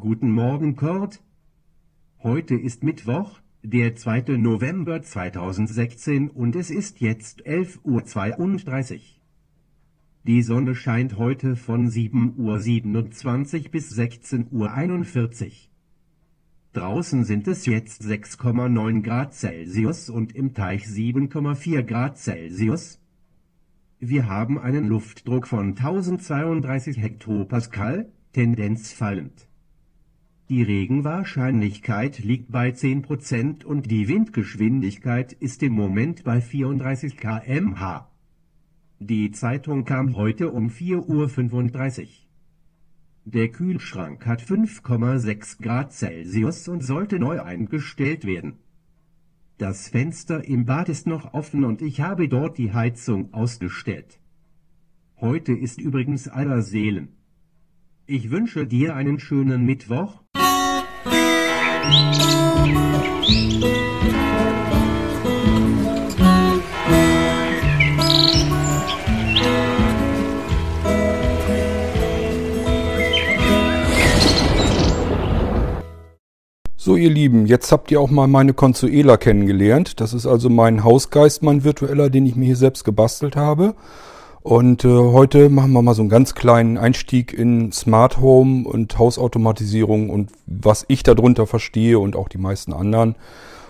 Guten Morgen, Kurt. Heute ist Mittwoch, der 2. November 2016 und es ist jetzt 11.32 Uhr. Die Sonne scheint heute von 7.27 Uhr bis 16.41 Uhr. Draußen sind es jetzt 6,9 Grad Celsius und im Teich 7,4 Grad Celsius. Wir haben einen Luftdruck von 1032 Hektopascal, Tendenz fallend. Die Regenwahrscheinlichkeit liegt bei 10% und die Windgeschwindigkeit ist im Moment bei 34 kmh. Die Zeitung kam heute um 4.35 Uhr. Der Kühlschrank hat 5,6 Grad Celsius und sollte neu eingestellt werden. Das Fenster im Bad ist noch offen und ich habe dort die Heizung ausgestellt. Heute ist übrigens aller Seelen. Ich wünsche dir einen schönen Mittwoch. So ihr Lieben, jetzt habt ihr auch mal meine Consuela kennengelernt. Das ist also mein Hausgeist, mein virtueller, den ich mir hier selbst gebastelt habe. Und äh, heute machen wir mal so einen ganz kleinen Einstieg in Smart Home und Hausautomatisierung und was ich darunter verstehe und auch die meisten anderen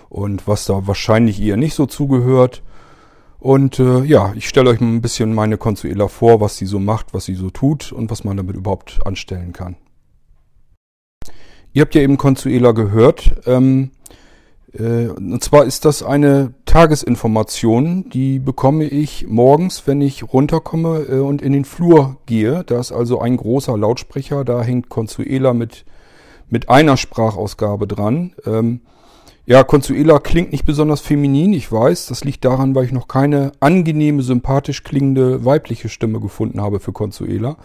und was da wahrscheinlich eher nicht so zugehört. Und äh, ja, ich stelle euch mal ein bisschen meine Consuela vor, was sie so macht, was sie so tut und was man damit überhaupt anstellen kann. Ihr habt ja eben Consuela gehört. Ähm, äh, und zwar ist das eine Tagesinformation, die bekomme ich morgens, wenn ich runterkomme äh, und in den Flur gehe. Da ist also ein großer Lautsprecher, da hängt Consuela mit, mit einer Sprachausgabe dran. Ähm, ja, Consuela klingt nicht besonders feminin, ich weiß. Das liegt daran, weil ich noch keine angenehme, sympathisch klingende weibliche Stimme gefunden habe für Consuela.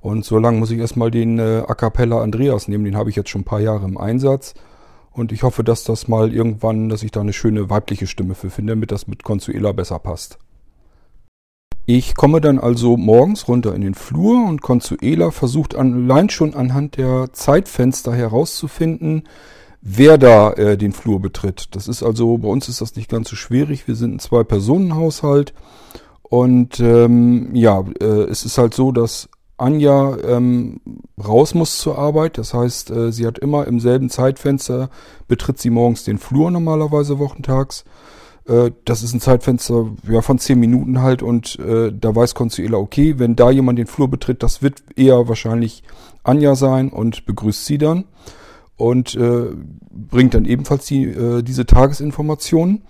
Und so lange muss ich erstmal den äh, A Cappella Andreas nehmen, den habe ich jetzt schon ein paar Jahre im Einsatz. Und ich hoffe, dass das mal irgendwann, dass ich da eine schöne weibliche Stimme für finde, damit das mit Consuela besser passt. Ich komme dann also morgens runter in den Flur und Consuela versucht allein schon anhand der Zeitfenster herauszufinden, wer da äh, den Flur betritt. Das ist also, bei uns ist das nicht ganz so schwierig. Wir sind ein Zwei-Personen-Haushalt und ähm, ja, äh, es ist halt so, dass Anja ähm, raus muss zur Arbeit. Das heißt, äh, sie hat immer im selben Zeitfenster, betritt sie morgens den Flur normalerweise wochentags. Äh, das ist ein Zeitfenster ja, von zehn Minuten halt und äh, da weiß Consuela, okay, wenn da jemand den Flur betritt, das wird eher wahrscheinlich Anja sein und begrüßt sie dann und äh, bringt dann ebenfalls die, äh, diese Tagesinformationen.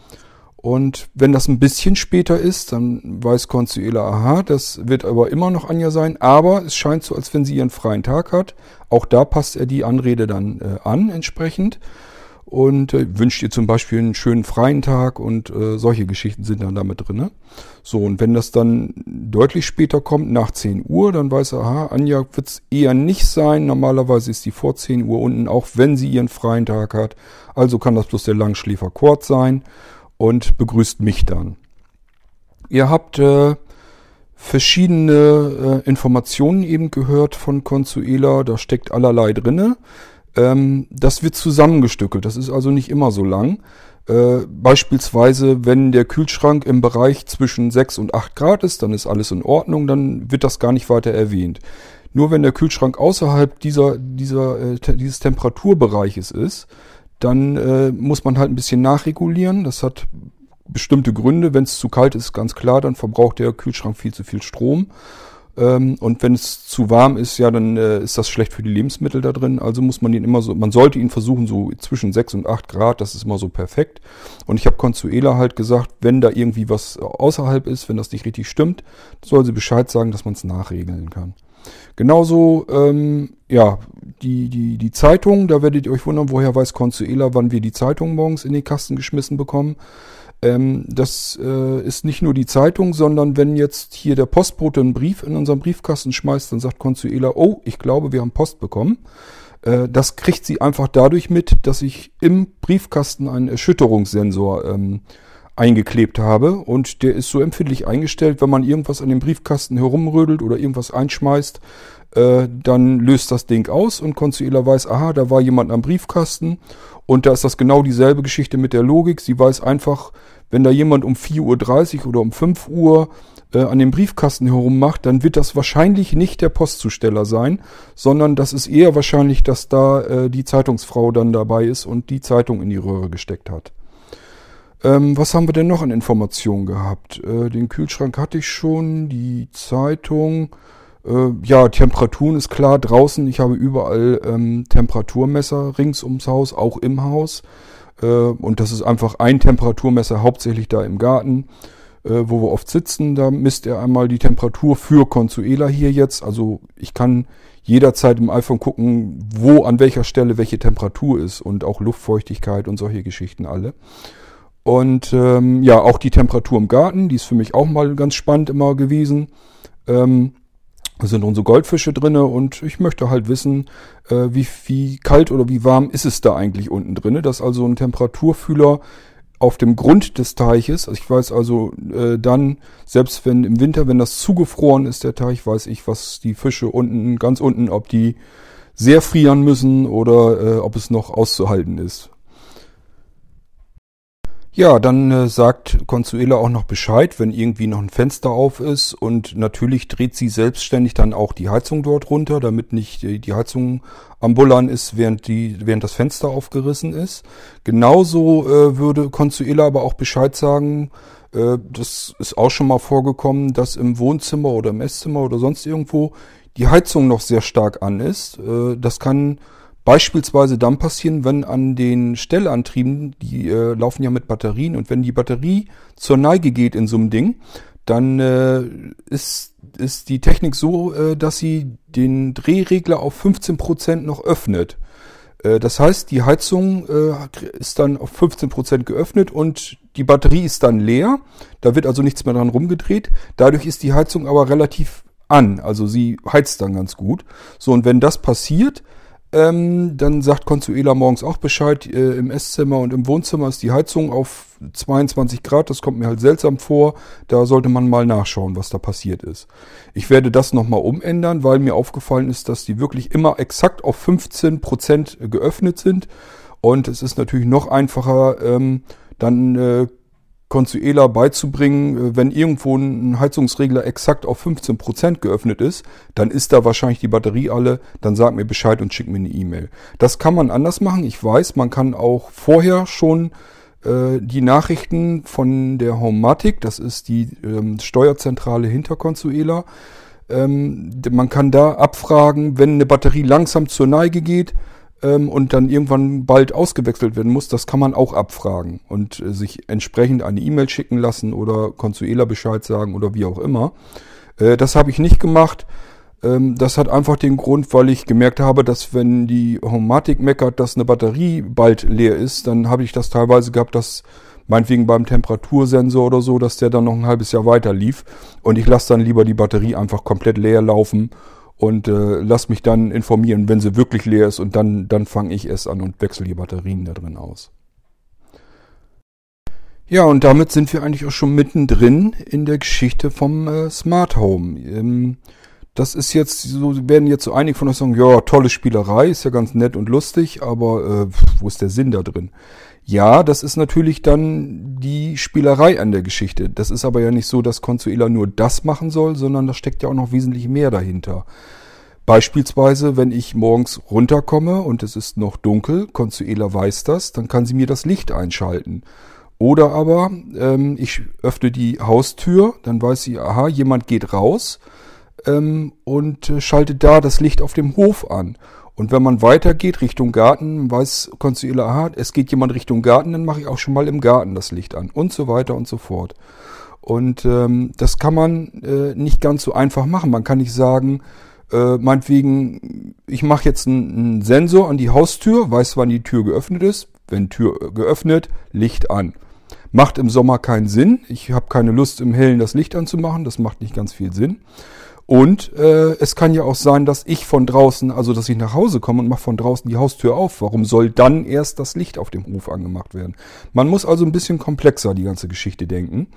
Und wenn das ein bisschen später ist, dann weiß Consuela, aha, das wird aber immer noch Anja sein. Aber es scheint so, als wenn sie ihren freien Tag hat. Auch da passt er die Anrede dann äh, an entsprechend. Und äh, wünscht ihr zum Beispiel einen schönen freien Tag und äh, solche Geschichten sind dann damit drin. So, und wenn das dann deutlich später kommt, nach 10 Uhr, dann weiß er, aha, Anja wird es eher nicht sein. Normalerweise ist die vor 10 Uhr unten, auch wenn sie ihren freien Tag hat. Also kann das bloß der Langschläfer Kurt sein und begrüßt mich dann. Ihr habt äh, verschiedene äh, Informationen eben gehört von Consuela, da steckt allerlei drinne. Ähm, das wird zusammengestückelt, das ist also nicht immer so lang. Äh, beispielsweise, wenn der Kühlschrank im Bereich zwischen 6 und 8 Grad ist, dann ist alles in Ordnung, dann wird das gar nicht weiter erwähnt. Nur wenn der Kühlschrank außerhalb dieser, dieser, äh, dieses Temperaturbereiches ist, dann äh, muss man halt ein bisschen nachregulieren. Das hat bestimmte Gründe. Wenn es zu kalt ist, ganz klar, dann verbraucht der Kühlschrank viel zu viel Strom. Ähm, und wenn es zu warm ist, ja, dann äh, ist das schlecht für die Lebensmittel da drin. Also muss man ihn immer so, man sollte ihn versuchen, so zwischen 6 und 8 Grad, das ist immer so perfekt. Und ich habe Consuela halt gesagt, wenn da irgendwie was außerhalb ist, wenn das nicht richtig stimmt, soll sie Bescheid sagen, dass man es nachregeln kann. Genauso, ähm, ja, die, die, die Zeitung, da werdet ihr euch wundern, woher weiß Consuela, wann wir die Zeitung morgens in den Kasten geschmissen bekommen. Ähm, das äh, ist nicht nur die Zeitung, sondern wenn jetzt hier der Postbote einen Brief in unseren Briefkasten schmeißt, dann sagt Consuela, oh, ich glaube, wir haben Post bekommen. Äh, das kriegt sie einfach dadurch mit, dass ich im Briefkasten einen Erschütterungssensor ähm, eingeklebt habe und der ist so empfindlich eingestellt, wenn man irgendwas an dem Briefkasten herumrödelt oder irgendwas einschmeißt, Äh, dann löst das Ding aus und Consuela weiß, aha, da war jemand am Briefkasten und da ist das genau dieselbe Geschichte mit der Logik. Sie weiß einfach, wenn da jemand um 4.30 Uhr oder um 5 Uhr äh, an dem Briefkasten herummacht, dann wird das wahrscheinlich nicht der Postzusteller sein, sondern das ist eher wahrscheinlich, dass da äh, die Zeitungsfrau dann dabei ist und die Zeitung in die Röhre gesteckt hat. Ähm, was haben wir denn noch an Informationen gehabt? Äh, den Kühlschrank hatte ich schon, die Zeitung. Äh, ja, Temperaturen ist klar draußen. Ich habe überall ähm, Temperaturmesser rings ums Haus, auch im Haus. Äh, und das ist einfach ein Temperaturmesser, hauptsächlich da im Garten, äh, wo wir oft sitzen. Da misst er einmal die Temperatur für Consuela hier jetzt. Also ich kann jederzeit im iPhone gucken, wo an welcher Stelle welche Temperatur ist und auch Luftfeuchtigkeit und solche Geschichten alle. Und ähm, ja, auch die Temperatur im Garten, die ist für mich auch mal ganz spannend immer gewesen. Ähm, da sind unsere Goldfische drinne und ich möchte halt wissen, äh, wie, wie kalt oder wie warm ist es da eigentlich unten drinne. Das ist also ein Temperaturfühler auf dem Grund des Teiches. Ich weiß also äh, dann, selbst wenn im Winter, wenn das zugefroren ist, der Teich, weiß ich, was die Fische unten, ganz unten, ob die sehr frieren müssen oder äh, ob es noch auszuhalten ist. Ja, dann äh, sagt Consuela auch noch Bescheid, wenn irgendwie noch ein Fenster auf ist und natürlich dreht sie selbstständig dann auch die Heizung dort runter, damit nicht die, die Heizung am Bullern ist, während die während das Fenster aufgerissen ist. Genauso äh, würde Consuela aber auch Bescheid sagen, äh, das ist auch schon mal vorgekommen, dass im Wohnzimmer oder im Esszimmer oder sonst irgendwo die Heizung noch sehr stark an ist. Äh, das kann Beispielsweise dann passieren, wenn an den Stellantrieben, die äh, laufen ja mit Batterien und wenn die Batterie zur Neige geht in so einem Ding, dann äh, ist, ist die Technik so, äh, dass sie den Drehregler auf 15 Prozent noch öffnet. Äh, das heißt, die Heizung äh, ist dann auf 15 Prozent geöffnet und die Batterie ist dann leer. Da wird also nichts mehr dran rumgedreht. Dadurch ist die Heizung aber relativ an. Also sie heizt dann ganz gut. So, und wenn das passiert, ähm, dann sagt Consuela morgens auch Bescheid. Äh, Im Esszimmer und im Wohnzimmer ist die Heizung auf 22 Grad. Das kommt mir halt seltsam vor. Da sollte man mal nachschauen, was da passiert ist. Ich werde das nochmal umändern, weil mir aufgefallen ist, dass die wirklich immer exakt auf 15 Prozent geöffnet sind. Und es ist natürlich noch einfacher, ähm, dann äh, Consuela beizubringen, äh, wenn irgendwo ein Heizungsregler exakt auf 15 Prozent geöffnet ist, dann ist da wahrscheinlich die Batterie alle, dann sag mir Bescheid und schick mir eine E-Mail. Das kann man anders machen. Ich weiß, man kann auch vorher schon äh, die Nachrichten von der Homematic, das ist die ähm, Steuerzentrale hinter Consuela, ähm, man kann da abfragen, wenn eine Batterie langsam zur Neige geht, ähm, und dann irgendwann bald ausgewechselt werden muss, das kann man auch abfragen und äh, sich entsprechend eine E-Mail schicken lassen oder Consuela Bescheid sagen oder wie auch immer. Äh, das habe ich nicht gemacht. Ähm, das hat einfach den Grund, weil ich gemerkt habe, dass wenn die Homatic meckert, dass eine Batterie bald leer ist, dann habe ich das teilweise gehabt, dass meinetwegen beim Temperatursensor oder so, dass der dann noch ein halbes Jahr weiter lief. Und ich lasse dann lieber die Batterie einfach komplett leer laufen und äh, lass mich dann informieren, wenn sie wirklich leer ist und dann, dann fange ich erst an und wechsle die Batterien da drin aus. Ja, und damit sind wir eigentlich auch schon mittendrin in der Geschichte vom äh, Smart Home. Ähm, das ist jetzt so, werden jetzt so einige von euch sagen, ja, tolle Spielerei, ist ja ganz nett und lustig, aber äh, wo ist der Sinn da drin? Ja, das ist natürlich dann die Spielerei an der Geschichte. Das ist aber ja nicht so, dass Consuela nur das machen soll, sondern da steckt ja auch noch wesentlich mehr dahinter. Beispielsweise, wenn ich morgens runterkomme und es ist noch dunkel, Consuela weiß das, dann kann sie mir das Licht einschalten. Oder aber ähm, ich öffne die Haustür, dann weiß sie, aha, jemand geht raus ähm, und äh, schaltet da das Licht auf dem Hof an. Und wenn man weitergeht Richtung Garten, weiß Consuela, aha, es geht jemand Richtung Garten, dann mache ich auch schon mal im Garten das Licht an und so weiter und so fort. Und ähm, das kann man äh, nicht ganz so einfach machen. Man kann nicht sagen, äh, meinetwegen, ich mache jetzt einen, Sensor an die Haustür, weiß, wann die Tür geöffnet ist. Wenn Tür geöffnet, Licht an. Macht im Sommer keinen Sinn. Ich habe keine Lust, im Hellen das Licht anzumachen. Das macht nicht ganz viel Sinn. Und äh, es kann ja auch sein, dass ich von draußen, also dass ich nach Hause komme und mache von draußen die Haustür auf. Warum soll dann erst das Licht auf dem Hof angemacht werden? Man muss also ein bisschen komplexer die ganze Geschichte denken.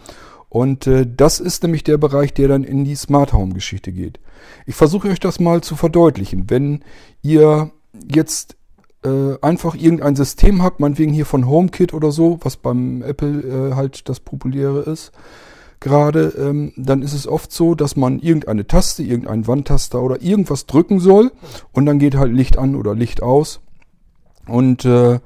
Und äh, das ist nämlich der Bereich, der dann in die Smart Home Geschichte geht. Ich versuche euch das mal zu verdeutlichen. Wenn ihr jetzt äh, einfach irgendein System habt, meinetwegen hier von HomeKit oder so, was beim Apple äh, halt das populäre ist, gerade, ähm, dann ist es oft so, dass man irgendeine Taste, irgendeinen Wandtaster oder irgendwas drücken soll und dann geht halt Licht an oder Licht aus. Und äh,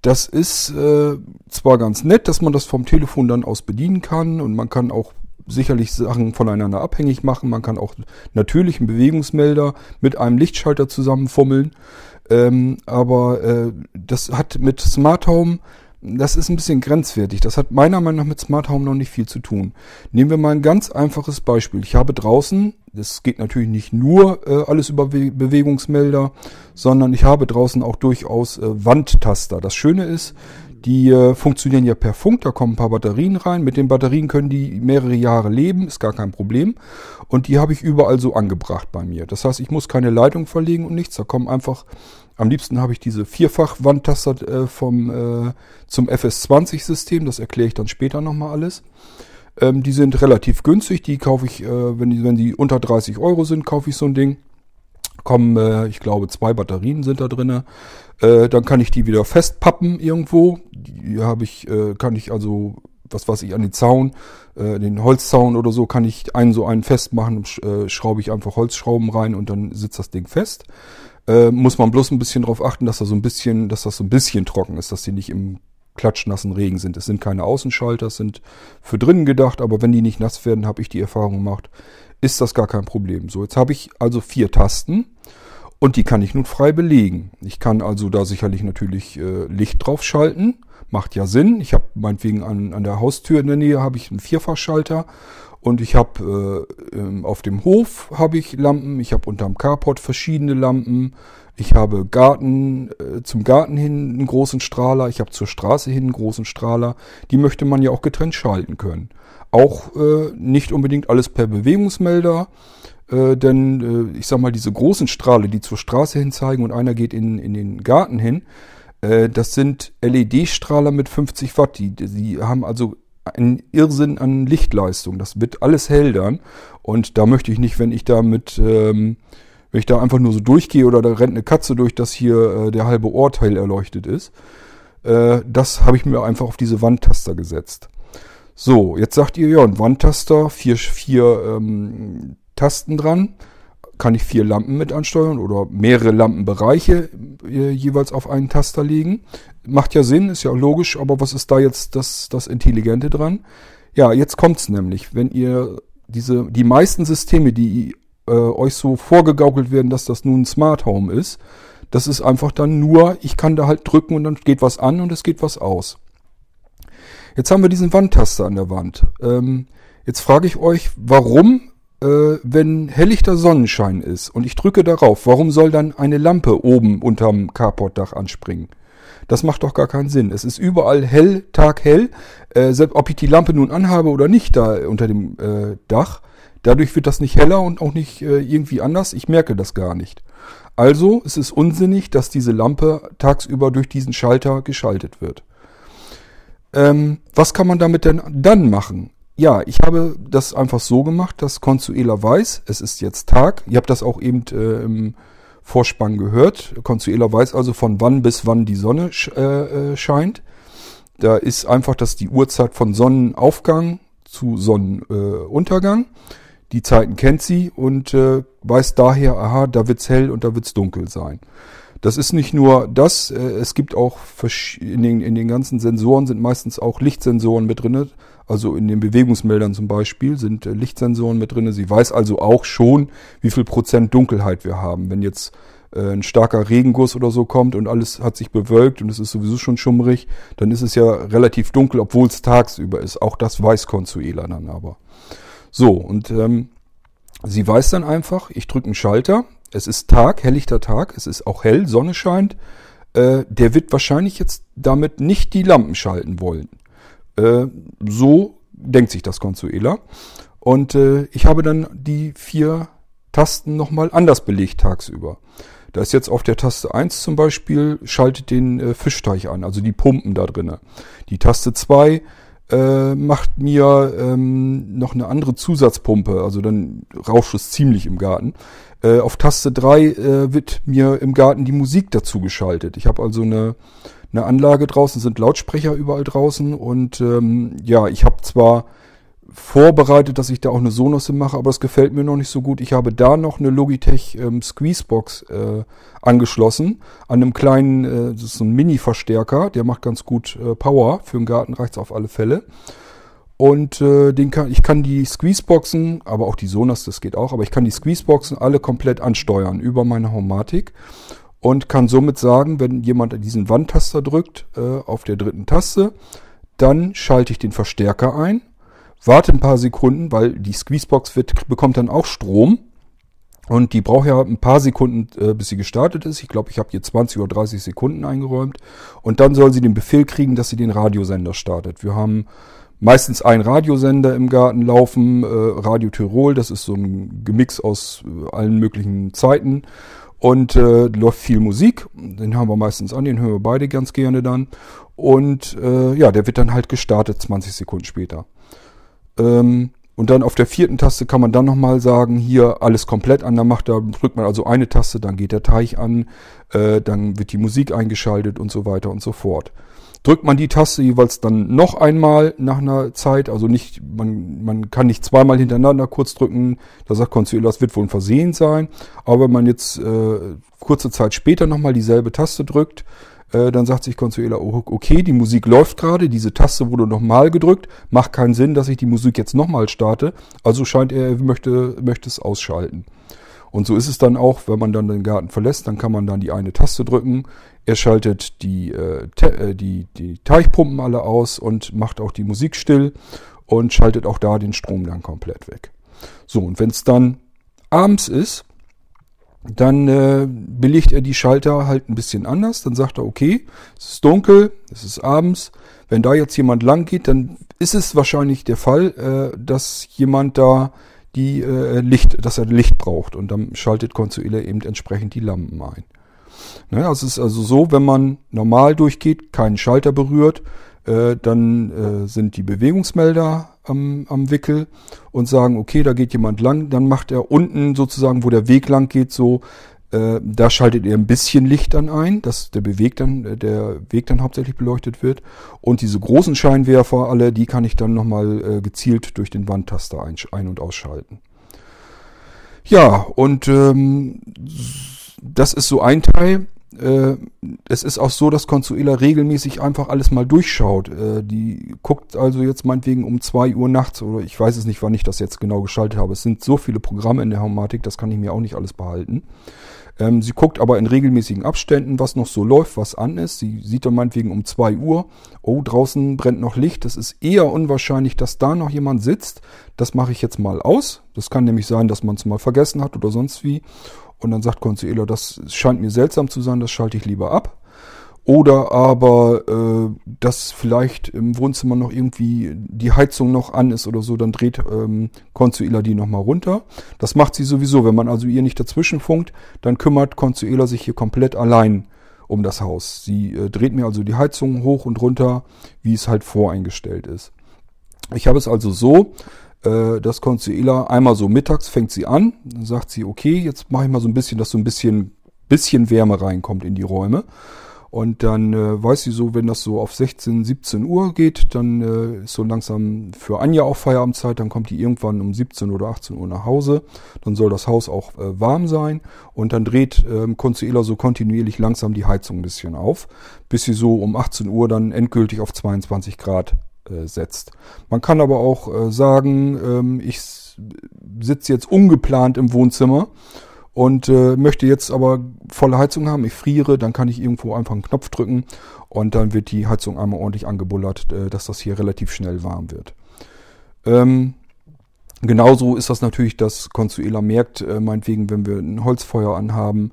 das ist äh, zwar ganz nett, dass man das vom Telefon dann aus bedienen kann und man kann auch sicherlich Sachen voneinander abhängig machen. Man kann auch natürlich einen Bewegungsmelder mit einem Lichtschalter zusammenfummeln. Ähm, aber äh, das hat mit Smart Home, das ist ein bisschen grenzwertig. Das hat meiner Meinung nach mit Smart Home noch nicht viel zu tun. Nehmen wir mal ein ganz einfaches Beispiel. Ich habe draußen, das geht natürlich nicht nur äh, alles über Be Bewegungsmelder, sondern ich habe draußen auch durchaus äh, Wandtaster. Das Schöne ist, die äh, funktionieren ja per Funk, da kommen ein paar Batterien rein. Mit den Batterien können die mehrere Jahre leben, ist gar kein Problem. Und die habe ich überall so angebracht bei mir. Das heißt, ich muss keine Leitung verlegen und nichts. Da kommen einfach, am liebsten habe ich diese Vierfach-Wandtaster äh, äh, zum FS20-System. Das erkläre ich dann später nochmal alles. Ähm, die sind relativ günstig. Die kaufe ich, äh, wenn, die, wenn die unter 30 Euro sind, kaufe ich so ein Ding kommen, äh, ich glaube, zwei Batterien sind da drinne. Äh, dann kann ich die wieder festpappen irgendwo. Die habe ich, äh, kann ich also, was weiß ich, an den Zaun, äh, den Holzzaun oder so, kann ich einen so einen festmachen, äh, schraube ich einfach Holzschrauben rein und dann sitzt das Ding fest. Äh, muss man bloß ein bisschen darauf achten, dass das so ein bisschen, dass das so ein bisschen trocken ist, dass die nicht im klatschnassen Regen sind. Es sind keine Außenschalter, es sind für drinnen gedacht, aber wenn die nicht nass werden, habe ich die Erfahrung gemacht, ist das gar kein Problem. So, jetzt habe ich also vier Tasten und die kann ich nun frei belegen. Ich kann also da sicherlich natürlich äh, Licht drauf schalten. Macht ja Sinn. Ich habe meinetwegen an, an der Haustür in der Nähe habe ich einen Vierfachschalter und ich habe äh, ähm, auf dem Hof habe ich Lampen. Ich habe unterm Carport verschiedene Lampen. Ich habe Garten äh, zum Garten hin einen großen Strahler. Ich habe zur Straße hin einen großen Strahler. Die möchte man ja auch getrennt schalten können. Auch äh, nicht unbedingt alles per Bewegungsmelder. Äh, denn äh, ich sag mal, diese großen Strahle, die zur Straße hin zeigen und einer geht in, in den Garten hin, äh, das sind LED-Strahler mit 50 Watt. Die, die haben also einen Irrsinn an Lichtleistung. Das wird alles hell dann. Und da möchte ich nicht, wenn ich da mit, ähm, wenn ich da einfach nur so durchgehe oder da rennt eine Katze durch, dass hier äh, der halbe Ort hell erleuchtet ist. Äh, das habe ich mir einfach auf diese Wandtaster gesetzt. So, jetzt sagt ihr, ja, ein Wandtaster, vier, vier ähm, Tasten dran. Kann ich vier Lampen mit ansteuern oder mehrere Lampenbereiche äh, jeweils auf einen Taster legen. Macht ja Sinn, ist ja logisch, aber was ist da jetzt das, das Intelligente dran? Ja, jetzt kommt's nämlich. Wenn ihr diese, die meisten Systeme, die äh, euch so vorgegaukelt werden, dass das nun ein Smart Home ist, das ist einfach dann nur, ich kann da halt drücken und dann geht was an und es geht was aus. Jetzt haben wir diesen Wandtaster an der Wand. Ähm, jetzt frage ich euch, warum äh, wenn helllichter Sonnenschein ist und ich drücke darauf, warum soll dann eine Lampe oben unterm Carportdach anspringen? Das macht doch gar keinen Sinn. Es ist überall hell, taghell. Äh, selbst ob ich die Lampe nun anhabe oder nicht da unter dem äh, Dach, dadurch wird das nicht heller und auch nicht äh, irgendwie anders. Ich merke das gar nicht. Also es ist unsinnig, dass diese Lampe tagsüber durch diesen Schalter geschaltet wird. Ähm, was kann man damit denn dann machen? Ja, ich habe das einfach so gemacht, dass Consuela weiß, es ist jetzt Tag. Ihr habt das auch eben äh, im Vorspann gehört. Consuela weiß also, von wann bis wann die Sonne äh, äh, scheint. Da ist einfach das die Uhrzeit von Sonnenaufgang zu Sonnenuntergang. die Zeiten kennt sie und äh, weiß daher, aha, da wird's hell und da wird's dunkel sein. Das ist nicht nur das, äh, es gibt auch in den, in den ganzen Sensoren sind meistens auch Lichtsensoren mit drin. Also in den Bewegungsmeldern zum Beispiel sind äh, Lichtsensoren mit drin. Sie weiß also auch schon, wie viel Prozent Dunkelheit wir haben. Wenn jetzt äh, ein starker Regenguss oder so kommt und alles hat sich bewölkt und es ist sowieso schon schummrig, dann ist es ja relativ dunkel, obwohl es tagsüber ist. Auch das weiß Consuela dann aber. So, und ähm, sie weiß dann einfach, ich drücke einen Schalter, es ist Tag, helllichter Tag, es ist auch hell, Sonne scheint. Äh, der wird wahrscheinlich jetzt damit nicht die Lampen schalten wollen. Äh, so denkt sich das Consuela. Und äh, ich habe dann die vier Tasten nochmal anders belegt tagsüber. Da ist jetzt auf der Taste 1 zum Beispiel, schaltet den äh, Fischteich an, also die Pumpen da drinnen. Die Taste 2 äh, macht mir ähm, noch eine andere Zusatzpumpe, also dann rauscht es ziemlich im Garten. Äh, auf Taste 3 äh, wird mir im Garten die Musik dazu geschaltet. Ich habe also eine, eine Anlage draußen, sind Lautsprecher überall draußen und ähm, ja, ich habe zwar vorbereitet, dass ich da auch eine Sonos mache, aber das gefällt mir noch nicht so gut. Ich habe da noch eine Logitech ähm, Squeezebox äh, angeschlossen an einem kleinen, äh, das ist so ein Mini-Verstärker, der macht ganz gut äh, Power. Für den Garten reicht's auf alle Fälle. Und äh, den kann, ich kann die Squeezeboxen, aber auch die Sonos, das geht auch, aber ich kann die Squeezeboxen alle komplett ansteuern über meine Homatik und kann somit sagen, wenn jemand diesen Wandtaster drückt äh, auf der dritten Taste, dann schalte ich den Verstärker ein warte ein paar Sekunden, weil die Squeezebox wird, bekommt dann auch Strom. Und die braucht ja ein paar Sekunden, äh, bis sie gestartet ist. Ich glaube, ich habe hier 20 oder 30 Sekunden eingeräumt. Und dann soll sie den Befehl kriegen, dass sie den Radiosender startet. Wir haben meistens einen Radiosender im Garten laufen, äh, Radio Tirol, das ist so ein Gemix aus äh, allen möglichen Zeiten. Und äh, läuft viel Musik, den haben wir meistens an, den hören wir beide ganz gerne dann. Und äh, ja, der wird dann halt gestartet 20 Sekunden später. Ähm, und dann auf der vierten Taste kann man dann nochmal sagen, hier alles komplett an. Dann macht da, drückt man also eine Taste, dann geht der Teich an, äh, dann wird die Musik eingeschaltet und so weiter und so fort. Drückt man die Taste jeweils dann noch einmal nach einer Zeit, also nicht, man, man kann nicht zweimal hintereinander kurz drücken, da sagt Consuelo, das wird wohl ein Versehen sein. Aber wenn man jetzt äh, kurze Zeit später nochmal dieselbe Taste drückt, äh, dann sagt sich Consuela, oh, okay, die Musik läuft gerade, diese Taste wurde nochmal gedrückt, macht keinen Sinn, dass ich die Musik jetzt nochmal starte, also scheint er, er möchte, möchte es ausschalten. Und so ist es dann auch, wenn man dann den Garten verlässt, dann kann man dann die eine Taste drücken. Er schaltet die, äh, äh, die, die Teichpumpen alle aus und macht auch die Musik still und schaltet auch da den Strom dann komplett weg. So, und wenn es dann abends ist, dann äh, belegt er die Schalter halt ein bisschen anders. Dann sagt er, okay, es ist dunkel, es ist abends. Wenn da jetzt jemand lang geht, dann ist es wahrscheinlich der Fall, äh, dass jemand da die äh, Licht, dass er Licht braucht. Und dann schaltet Consuela eben entsprechend die Lampen ein. Ne, es ist also so, wenn man normal durchgeht, keinen Schalter berührt, äh, dann äh, sind die Bewegungsmelder am, am Wickel und sagen, okay, da geht jemand lang, dann macht er unten sozusagen, wo der Weg lang geht, so, äh, da schaltet er ein bisschen Licht dann ein, dass der Beweg dann, äh, der Weg dann hauptsächlich beleuchtet wird. Und diese großen Scheinwerfer, alle, die kann ich dann nochmal äh, gezielt durch den Wandtaster ein, und ausschalten. Ja, und ähm, das ist so ein Teil äh, es ist auch so, dass Consuela regelmäßig einfach alles mal durchschaut. Äh, die guckt also jetzt meinetwegen um zwei Uhr nachts oder ich weiß es nicht, wann ich das jetzt genau geschaltet habe. Es sind so viele Programme in der Homatik, das kann ich mir auch nicht alles behalten. Ähm, sie guckt aber in regelmäßigen Abständen, was noch so läuft, was an ist. Sie sieht dann meinetwegen um zwei Uhr, oh, draußen brennt noch Licht. Es ist eher unwahrscheinlich, dass da noch jemand sitzt. Das mache ich jetzt mal aus. Das kann nämlich sein, dass man es mal vergessen hat oder sonst wie. Und dann sagt Consuelo, das scheint mir seltsam zu sein, das schalte ich lieber ab. Oder aber, äh, dass vielleicht im Wohnzimmer noch irgendwie die Heizung noch an ist oder so, dann dreht ähm, Consuela die nochmal runter. Das macht sie sowieso. Wenn man also ihr nicht dazwischen funkt, dann kümmert Consuela sich hier komplett allein um das Haus. Sie äh, dreht mir also die Heizung hoch und runter, wie es halt voreingestellt ist. Ich habe es also so, äh, das Consuela einmal so mittags fängt sie an, dann sagt sie, okay, jetzt mache ich mal so ein bisschen, dass so ein bisschen, bisschen Wärme reinkommt in die Räume. Und dann äh, weiß sie so, wenn das so auf 16, 17 Uhr geht, dann äh, ist so langsam für Anja auch Feierabendzeit, dann kommt die irgendwann um 17 oder 18 Uhr nach Hause. Dann soll das Haus auch äh, warm sein. Und dann dreht äh, Consuela so kontinuierlich langsam die Heizung ein bisschen auf, bis sie so um 18 Uhr dann endgültig auf 22 Grad äh, setzt. Man kann aber auch äh, sagen, ähm, ich sitze jetzt ungeplant im Wohnzimmer und äh, möchte jetzt aber volle Heizung haben. Ich friere, dann kann ich irgendwo einfach einen Knopf drücken und dann wird die Heizung einmal ordentlich angebullert, äh, dass das hier relativ schnell warm wird. Ähm, genauso ist das natürlich, dass Consuela merkt, äh, meinetwegen, wenn wir ein Holzfeuer anhaben,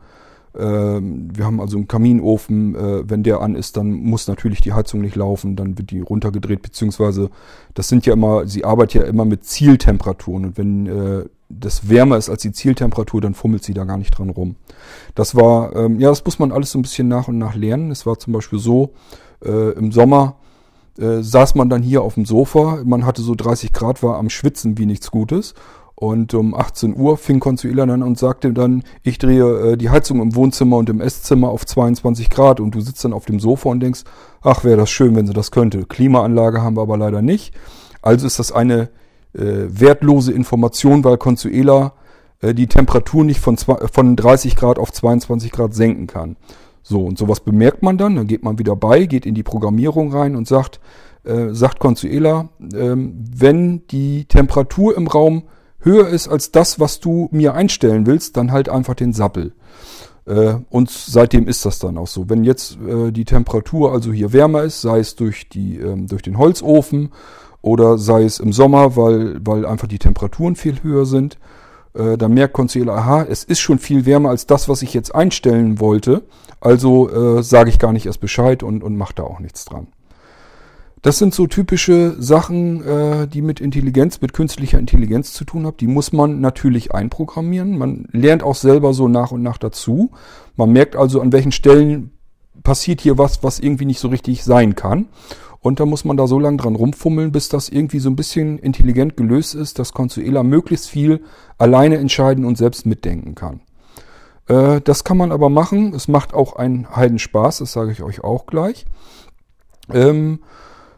ähm, wir haben also einen Kaminofen, äh, wenn der an ist, dann muss natürlich die Heizung nicht laufen, dann wird die runtergedreht, beziehungsweise das sind ja immer, sie arbeitet ja immer mit Zieltemperaturen und wenn äh, das wärmer ist als die Zieltemperatur, dann fummelt sie da gar nicht dran rum. Das war, ähm, ja, das muss man alles so ein bisschen nach und nach lernen. Es war zum Beispiel so, äh, im Sommer äh, saß man dann hier auf dem Sofa. Man hatte so 30 Grad, war am Schwitzen wie nichts Gutes. Und um 18 Uhr fing Consuela dann und sagte dann, ich drehe äh, die Heizung im Wohnzimmer und im Esszimmer auf 22 Grad und du sitzt dann auf dem Sofa und denkst, ach, wäre das schön, wenn sie das könnte. Klimaanlage haben wir aber leider nicht. Also ist das eine wertlose Information, weil Consuela äh, die Temperatur nicht von, zwei, von 30 Grad auf 22 Grad senken kann. So, und sowas bemerkt man dann, dann geht man wieder bei, geht in die Programmierung rein und sagt, äh, sagt Consuela, äh, wenn die Temperatur im Raum höher ist als das, was du mir einstellen willst, dann halt einfach den Sappel. Äh, und seitdem ist das dann auch so. Wenn jetzt äh, die Temperatur also hier wärmer ist, sei es durch, die, ähm, durch den Holzofen oder sei es im Sommer, weil, weil einfach die Temperaturen viel höher sind, äh, dann merkt Concealer, aha, es ist schon viel wärmer als das, was ich jetzt einstellen wollte. Also äh, sage ich gar nicht erst Bescheid und, und mache da auch nichts dran. Das sind so typische Sachen, äh, die mit Intelligenz, mit künstlicher Intelligenz zu tun haben. Die muss man natürlich einprogrammieren. Man lernt auch selber so nach und nach dazu. Man merkt also, an welchen Stellen passiert hier was, was irgendwie nicht so richtig sein kann. Und da muss man da so lange dran rumfummeln, bis das irgendwie so ein bisschen intelligent gelöst ist, dass Consuela möglichst viel alleine entscheiden und selbst mitdenken kann. Äh, das kann man aber machen. Es macht auch einen Heidenspaß, das sage ich euch auch gleich. Ähm,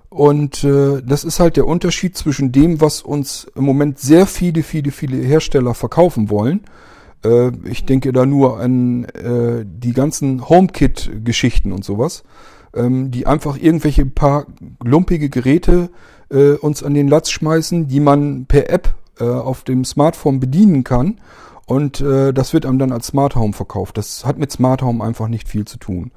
und äh, das ist halt der Unterschied zwischen dem, was uns im Moment sehr viele, viele, viele Hersteller verkaufen wollen. Äh, ich denke da nur an äh, die ganzen HomeKit-Geschichten und sowas, ähm, die einfach irgendwelche paar lumpige Geräte äh, uns an den Latz schmeißen, die man per App äh, auf dem Smartphone bedienen kann. Und äh, das wird einem dann als Smart Home verkauft. Das hat mit Smart Home einfach nicht viel zu tun.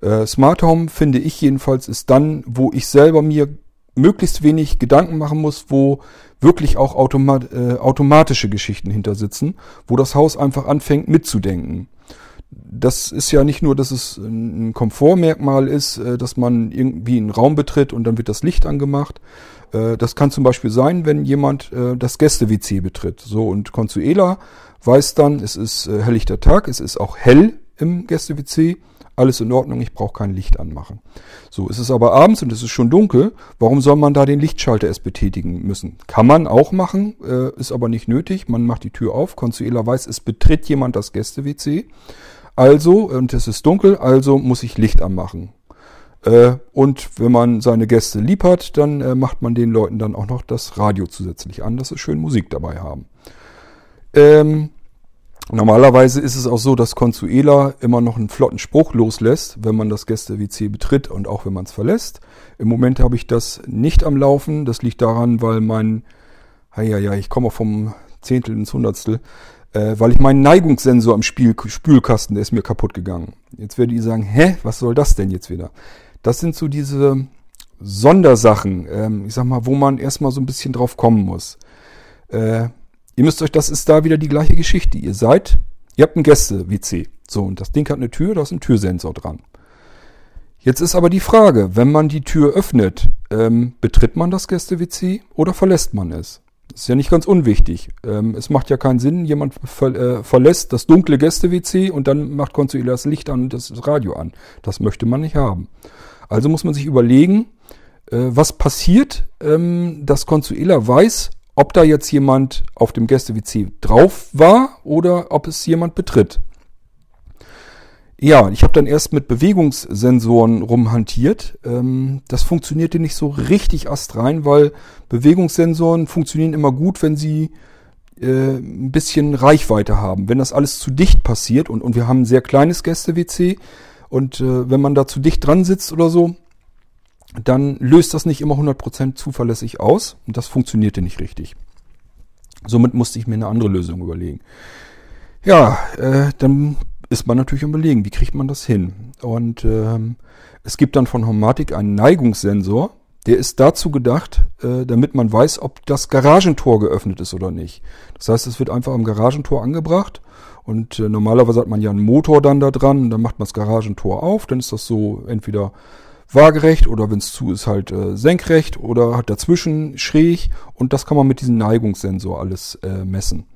Äh, Smart Home finde ich jedenfalls ist dann, wo ich selber mir möglichst wenig Gedanken machen muss, wo wirklich auch automat äh, automatische Geschichten hinter sitzen, wo das Haus einfach anfängt mitzudenken. Das ist ja nicht nur, dass es ein Komfortmerkmal ist, äh, dass man irgendwie einen Raum betritt und dann wird das Licht angemacht. Äh, das kann zum Beispiel sein, wenn jemand äh, das Gäste-WC betritt. So, und Consuela weiß dann, es ist helllichter Tag, es ist auch hell im Gäste-WC alles in Ordnung, ich brauche kein Licht anmachen. So, es ist aber abends und es ist schon dunkel, warum soll man da den Lichtschalter erst betätigen müssen? Kann man auch machen, ist aber nicht nötig. Man macht die Tür auf, Consuela weiß, es betritt jemand das Gäste-WC. Also, und es ist dunkel, also muss ich Licht anmachen. Äh, und wenn man seine Gäste lieb hat, dann äh, macht man den Leuten dann auch noch das Radio zusätzlich an, dass sie schön Musik dabei haben. Ähm, Normalerweise ist es auch so, dass Consuela immer noch einen flotten Spruch loslässt, wenn man das Gäste-WC betritt und auch wenn man es verlässt. Im Moment habe ich das nicht am Laufen. Das liegt daran, weil mein, ja, ja, ich komme vom Zehntel ins Hundertstel, äh, weil ich meinen Neigungssensor im Spiel, Spülkasten, der ist mir kaputt gegangen. Jetzt werde ich sagen, hä, was soll das denn jetzt wieder? Das sind so diese Sondersachen, ähm, ich sag mal, wo man erstmal so ein bisschen drauf kommen muss. Äh, Ihr müsst euch, das ist da wieder die gleiche Geschichte. Ihr seid, ihr habt ein Gäste-WC. So, und das Ding hat eine Tür, da ist ein Türsensor dran. Jetzt ist aber die Frage, wenn man die Tür öffnet, ähm, betritt man das Gäste-WC oder verlässt man es? Das ist ja nicht ganz unwichtig. Ähm, es macht ja keinen Sinn, jemand ver äh, verlässt das dunkle Gäste-WC und dann macht Consuela das Licht an und das Radio an. Das möchte man nicht haben. Also muss man sich überlegen, äh, was passiert, ähm, dass Consuela weiß, ob da jetzt jemand auf dem Gäste-WC drauf war oder ob es jemand betritt. Ja, ich habe dann erst mit Bewegungssensoren rumhantiert. Ähm, das funktionierte nicht so richtig astrein, weil Bewegungssensoren funktionieren immer gut, wenn sie äh, ein bisschen Reichweite haben. Wenn das alles zu dicht passiert und, und wir haben ein sehr kleines Gäste-WC und äh, wenn man da zu dicht dran sitzt oder so, dann löst das nicht immer 100% zuverlässig aus und das funktionierte nicht richtig. Somit musste ich mir eine andere Lösung überlegen. Ja, äh, dann ist man natürlich am überlegen, wie kriegt man das hin? Und ähm, es gibt dann von Homatic einen Neigungssensor, der ist dazu gedacht, äh, damit man weiß, ob das Garagentor geöffnet ist oder nicht. Das heißt, es wird einfach am Garagentor angebracht und äh, normalerweise hat man ja einen Motor dann da dran, dann macht man das Garagentor auf, dann ist das so entweder waagerecht oder wenn es zu ist halt äh, senkrecht oder hat dazwischen schräg und das kann man mit diesem Neigungssensor alles äh, messen.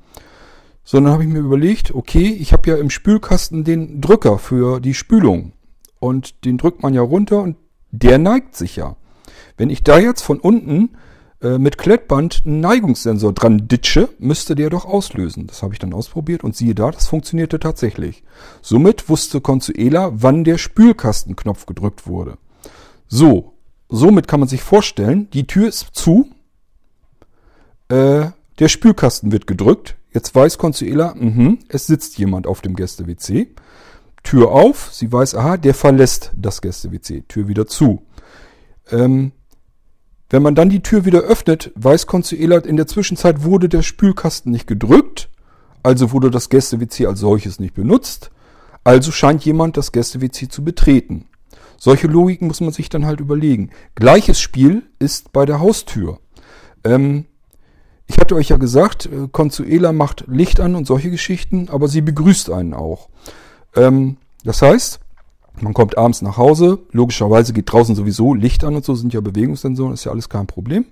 So, dann habe ich mir überlegt, okay, ich habe ja im Spülkasten den Drücker für die Spülung und den drückt man ja runter und der neigt sich ja. Wenn ich da jetzt von unten äh, mit Klettband einen Neigungssensor dran ditsche, müsste der doch auslösen. Das habe ich dann ausprobiert und siehe da, das funktionierte tatsächlich. Somit wusste Consuela, wann der Spülkastenknopf gedrückt wurde. So, somit kann man sich vorstellen, die Tür ist zu, äh, der Spülkasten wird gedrückt. Jetzt weiß Consuela, mh, es sitzt jemand auf dem Gäste-WC. Tür auf, sie weiß, aha, der verlässt das Gäste-WC. Tür wieder zu. Ähm, wenn man dann die Tür wieder öffnet, weiß Consuela, in der Zwischenzeit wurde der Spülkasten nicht gedrückt, also wurde das Gäste-WC als solches nicht benutzt, also scheint jemand das Gäste-WC zu betreten. Solche Logiken muss man sich dann halt überlegen. Gleiches Spiel ist bei der Haustür. Ähm, ich hatte euch ja gesagt, äh, Consuela macht Licht an und solche Geschichten, aber sie begrüßt einen auch. Ähm, das heißt, man kommt abends nach Hause, logischerweise geht draußen sowieso Licht an und so, sind ja Bewegungssensoren, ist ja alles kein Problem.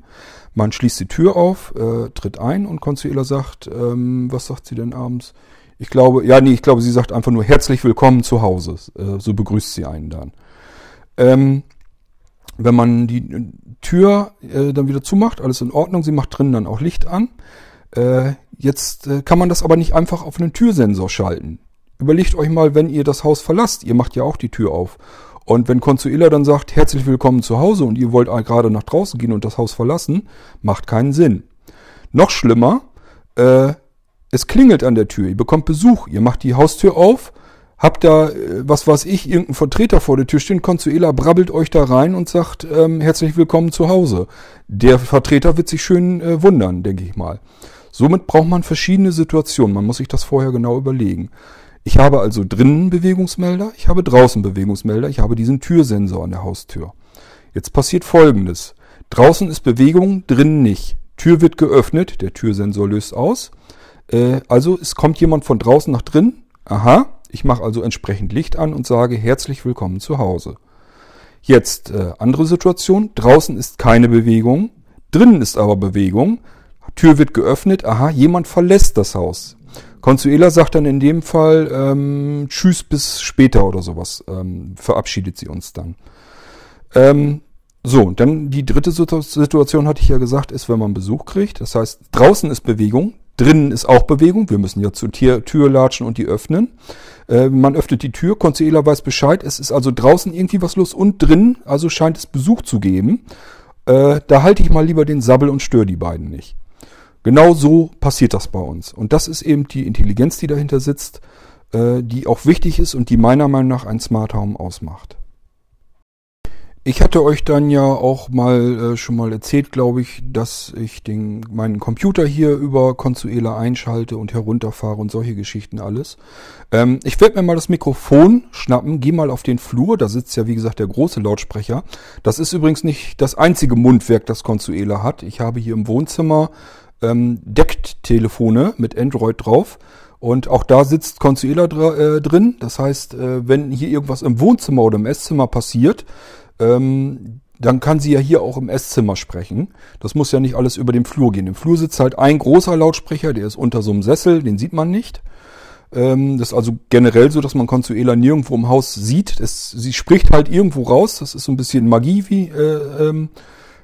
Man schließt die Tür auf, äh, tritt ein und Consuela sagt, ähm, was sagt sie denn abends? Ich glaube, ja, nee, ich glaube, sie sagt einfach nur herzlich willkommen zu Hause. Äh, so begrüßt sie einen dann. Ähm, wenn man die Tür äh, dann wieder zumacht, alles in Ordnung, sie macht drinnen dann auch Licht an. Äh, jetzt äh, kann man das aber nicht einfach auf einen Türsensor schalten. Überlegt euch mal, wenn ihr das Haus verlasst, ihr macht ja auch die Tür auf. Und wenn Consuela dann sagt, herzlich willkommen zu Hause und ihr wollt gerade nach draußen gehen und das Haus verlassen, macht keinen Sinn. Noch schlimmer, äh, es klingelt an der Tür, ihr bekommt Besuch, ihr macht die Haustür auf, habt da, äh, was weiß ich, irgendeinen Vertreter vor der Tür stehen, Consuela brabbelt euch da rein und sagt, ähm, herzlich willkommen zu Hause. Der Vertreter wird sich schön äh, wundern, denke ich mal. Somit braucht man verschiedene Situationen, man muss sich das vorher genau überlegen. Ich habe also drinnen Bewegungsmelder, ich habe draußen Bewegungsmelder, ich habe diesen Türsensor an der Haustür. Jetzt passiert Folgendes. Draußen ist Bewegung, drinnen nicht. Tür wird geöffnet, der Türsensor löst aus. Äh, also es kommt jemand von draußen nach drin. Aha, ich mache also entsprechend Licht an und sage herzlich willkommen zu Hause. Jetzt äh, andere Situation. Draußen ist keine Bewegung, drinnen ist aber Bewegung. Tür wird geöffnet. Aha, jemand verlässt das Haus. Consuela sagt dann in dem Fall ähm, Tschüss bis später oder sowas. Ähm, verabschiedet sie uns dann. Ähm, so, und dann die dritte Situation, hatte ich ja gesagt, ist, wenn man Besuch kriegt. Das heißt, draußen ist Bewegung, drinnen ist auch Bewegung. Wir müssen ja zur Tür, Tür latschen und die öffnen. Äh, man öffnet die Tür, Consuela weiß Bescheid. Es ist also draußen irgendwie was los und drinnen, also scheint es Besuch zu geben. Äh, da halte ich mal lieber den Sabbel und störe die beiden nicht. Genau so passiert das bei uns. Und das ist eben die Intelligenz, die dahinter sitzt, äh, die auch wichtig ist und die meiner Meinung nach ein Smart Home ausmacht. Ich hatte euch dann ja auch mal äh, schon mal erzählt, glaube ich, dass ich den, meinen Computer hier über Consuela einschalte und herunterfahre und solche Geschichten alles. Ähm, ich werde mir mal das Mikrofon schnappen, gehe mal auf den Flur, da sitzt ja wie gesagt der große Lautsprecher. Das ist übrigens nicht das einzige Mundwerk, das Consuela hat. Ich habe hier im Wohnzimmer ähm, Deckt-Telefone mit Android drauf. Und auch da sitzt Consuela dr äh, drin. Das heißt, äh, wenn hier irgendwas im Wohnzimmer oder im Esszimmer passiert, ähm, dann kann sie ja hier auch im Esszimmer sprechen. Das muss ja nicht alles über den Flur gehen. Im Flur sitzt halt ein großer Lautsprecher, der ist unter so einem Sessel, den sieht man nicht. Ähm, das ist also generell so, dass man Consuela nirgendwo im Haus sieht. Es, sie spricht halt irgendwo raus. Das ist so ein bisschen Magie, wie äh, ähm,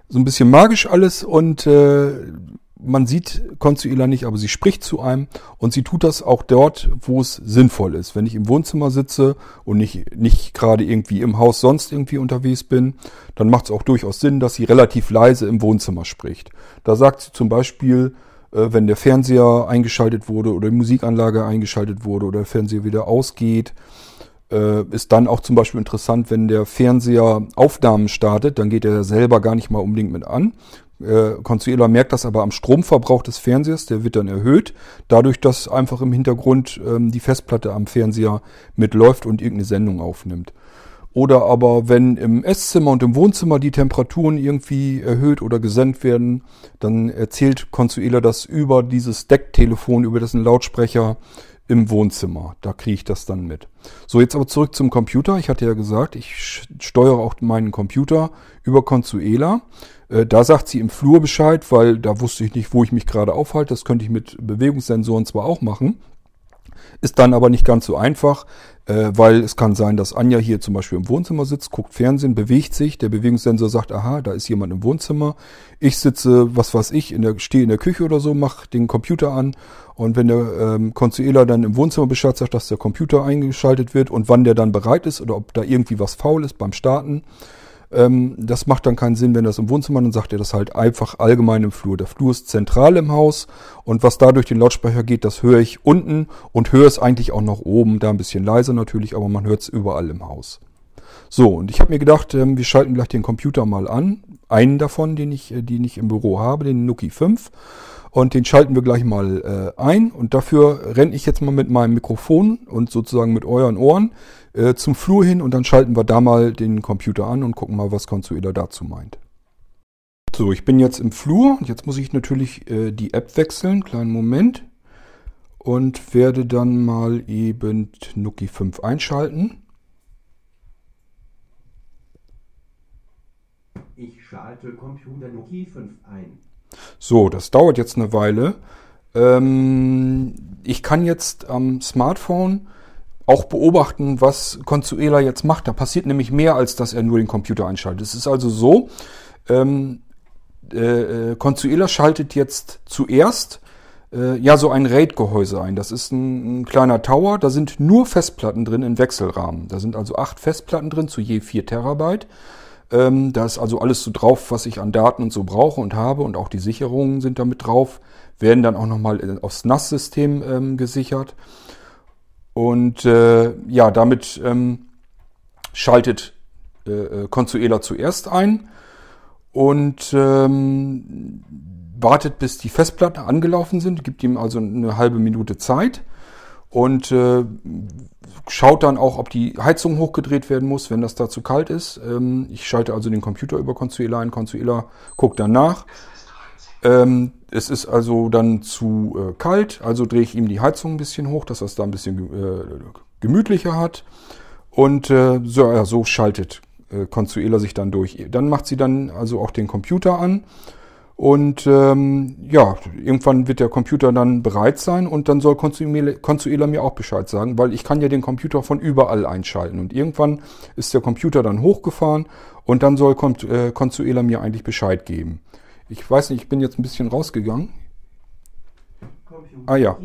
so ein bisschen magisch alles und äh, man sieht Consuela nicht, aber sie spricht zu einem und sie tut das auch dort, wo es sinnvoll ist. Wenn ich im Wohnzimmer sitze und nicht, nicht gerade irgendwie im Haus sonst irgendwie unterwegs bin, dann macht es auch durchaus Sinn, dass sie relativ leise im Wohnzimmer spricht. Da sagt sie zum Beispiel, äh, wenn der Fernseher eingeschaltet wurde oder die Musikanlage eingeschaltet wurde oder der Fernseher wieder ausgeht, äh, ist dann auch zum Beispiel interessant, wenn der Fernseher Aufnahmen startet, dann geht er selber gar nicht mal unbedingt mit an, äh, Consuela merkt das aber am Stromverbrauch des Fernsehers, der wird dann erhöht, dadurch, dass einfach im Hintergrund ähm, die Festplatte am Fernseher mitläuft und irgendeine Sendung aufnimmt. Oder aber wenn im Esszimmer und im Wohnzimmer die Temperaturen irgendwie erhöht oder gesenkt werden, dann erzählt Consuela das über dieses Decktelefon, über dessen Lautsprecher im Wohnzimmer. Da kriege ich das dann mit. So, jetzt aber zurück zum Computer. Ich hatte ja gesagt, ich steuere auch meinen Computer über Consuela. Äh, da sagt sie im Flur Bescheid, weil da wusste ich nicht, wo ich mich gerade aufhalte. Das könnte ich mit Bewegungssensoren zwar auch machen. Ist dann aber nicht ganz so einfach, äh, weil es kann sein, dass Anja hier zum Beispiel im Wohnzimmer sitzt, guckt Fernsehen, bewegt sich, der Bewegungssensor sagt, aha, da ist jemand im Wohnzimmer. Ich sitze, was weiß ich, in der, stehe in der Küche oder so, mache den Computer an und wenn der ähm, Consuela dann im Wohnzimmer Bescheid sagt, dass der Computer eingeschaltet wird und wann der dann bereit ist oder ob da irgendwie was faul ist beim Starten, das macht dann keinen Sinn, wenn das im Wohnzimmer, dann sagt er das halt einfach allgemein im Flur. Der Flur ist zentral im Haus und was da durch den Lautsprecher geht, das höre ich unten und höre es eigentlich auch noch oben, da ein bisschen leiser natürlich, aber man hört es überall im Haus. So, und ich habe mir gedacht, ähm, wir schalten gleich den Computer mal an. Einen davon, den ich, äh, den ich im Büro habe, den Nuki 5. Und den schalten wir gleich mal äh, ein. Und dafür renne ich jetzt mal mit meinem Mikrofon und sozusagen mit euren Ohren äh, zum Flur hin und dann schalten wir da mal den Computer an und gucken mal, was Consuela dazu meint. So, ich bin jetzt im Flur. Jetzt muss ich natürlich äh, die App wechseln. Kleinen Moment. Und werde dann mal eben Nuki 5 einschalten. Ich schalte Computer Nuki 5 ein. So, das dauert jetzt eine Weile. Ähm, ich kann jetzt am Smartphone auch beobachten, was Consuela jetzt macht. Da passiert nämlich mehr, als dass er nur den Computer einschaltet. Es ist also so, ähm, äh, äh Consuela schaltet jetzt zuerst äh, ja so ein RAID-Gehäuse ein. Das ist ein, ein, kleiner Tower, da sind nur Festplatten drin in Wechselrahmen. Da sind also acht Festplatten drin zu je vier Terabyte. Ähm, da ist also alles so drauf, was ich an Daten und so brauche und habe und auch die Sicherungen sind damit drauf, werden dann auch nochmal äh, aufs NAS-System ähm, gesichert. Und äh, ja, damit ähm, schaltet äh, äh, Consuela zuerst ein und ähm, wartet, bis die Festplatten angelaufen sind, gibt ihm also eine halbe Minute Zeit und äh, schaut dann auch, ob die Heizung hochgedreht werden muss, wenn das da zu kalt ist. Ähm, ich schalte also den Computer über Consuela ein. Consuela guckt dann nach. Ähm, es ist also dann zu äh, kalt, also drehe ich ihm die Heizung ein bisschen hoch, dass er es da ein bisschen äh, gemütlicher hat. Und äh, so, ja, so schaltet äh, Consuela sich dann durch. Dann macht sie dann also auch den Computer an. Und ähm, ja, irgendwann wird der Computer dann bereit sein und dann soll Consuela, mir auch Bescheid sagen, weil ich kann ja den Computer von überall einschalten. Und irgendwann ist der Computer dann hochgefahren und dann soll äh, Consuela mir eigentlich Bescheid geben. Ich weiß nicht, ich bin jetzt ein bisschen rausgegangen. Ah ja.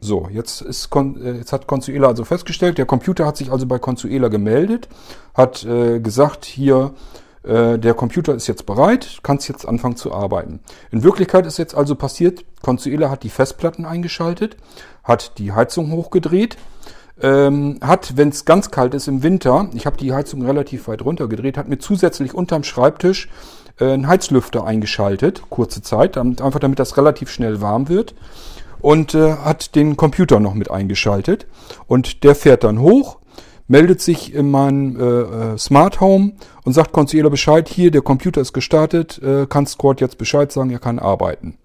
So, jetzt, ist, äh, jetzt hat Consuela also festgestellt, der Computer hat sich also bei Consuela gemeldet, hat äh, gesagt, hier, äh, der Computer ist jetzt bereit, kannst jetzt anfangen zu arbeiten. In Wirklichkeit ist jetzt also passiert, Consuela hat die Festplatten eingeschaltet, hat die Heizung hochgedreht, ähm, hat, wenn es ganz kalt ist im Winter, ich habe die Heizung relativ weit runtergedreht, hat mir zusätzlich unterm Schreibtisch einen Heizlüfter eingeschaltet, kurze Zeit, einfach damit das relativ schnell warm wird. Und äh, hat den Computer noch mit eingeschaltet. Und der fährt dann hoch, meldet sich in mein äh, äh, Smart Home und sagt Consuela Bescheid, hier, der Computer ist gestartet, äh, kannst Cord jetzt Bescheid sagen, er kann arbeiten.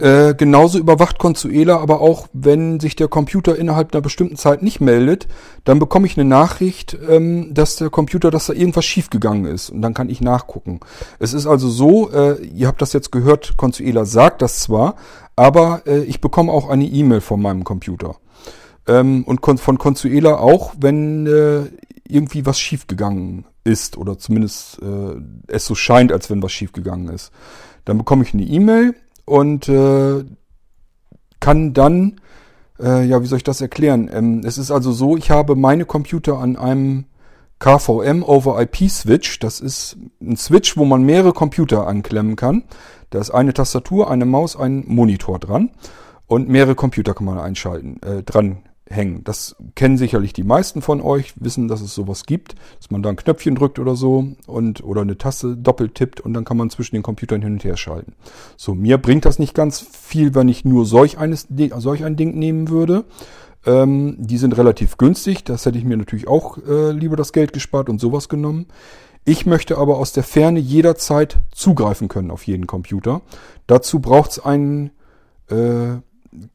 Äh, genauso überwacht Consuela aber auch, wenn sich der Computer innerhalb einer bestimmten Zeit nicht meldet, dann bekomme ich eine Nachricht, ähm, dass der Computer, dass da irgendwas schiefgegangen ist und dann kann ich nachgucken. Es ist also so, äh, ihr habt das jetzt gehört, Consuela sagt das zwar, aber äh, ich bekomme auch eine E-Mail von meinem Computer. Ähm, und von Consuela auch, wenn äh, irgendwie was schiefgegangen ist oder zumindest äh, es so scheint, als wenn was schiefgegangen ist. Dann bekomme ich eine E-Mail und äh, kann dann, äh, ja, wie soll ich das erklären? Ähm, es ist also so, ich habe meine Computer an einem KVM over IP Switch. Das ist ein Switch, wo man mehrere Computer anklemmen kann. Da ist eine Tastatur, eine Maus, ein Monitor dran und mehrere Computer kann man einschalten, äh, dran hängen. Das kennen sicherlich die meisten von euch, wissen, dass es sowas gibt, dass man da ein Knöpfchen drückt oder so und oder eine Taste doppelt tippt und dann kann man zwischen den Computern hin und her schalten. So, mir bringt das nicht ganz viel, wenn ich nur solch, eines, solch ein Ding nehmen würde. Ähm, die sind relativ günstig, das hätte ich mir natürlich auch äh, lieber das Geld gespart und sowas genommen. Ich möchte aber aus der Ferne jederzeit zugreifen können auf jeden Computer. Dazu braucht es einen äh,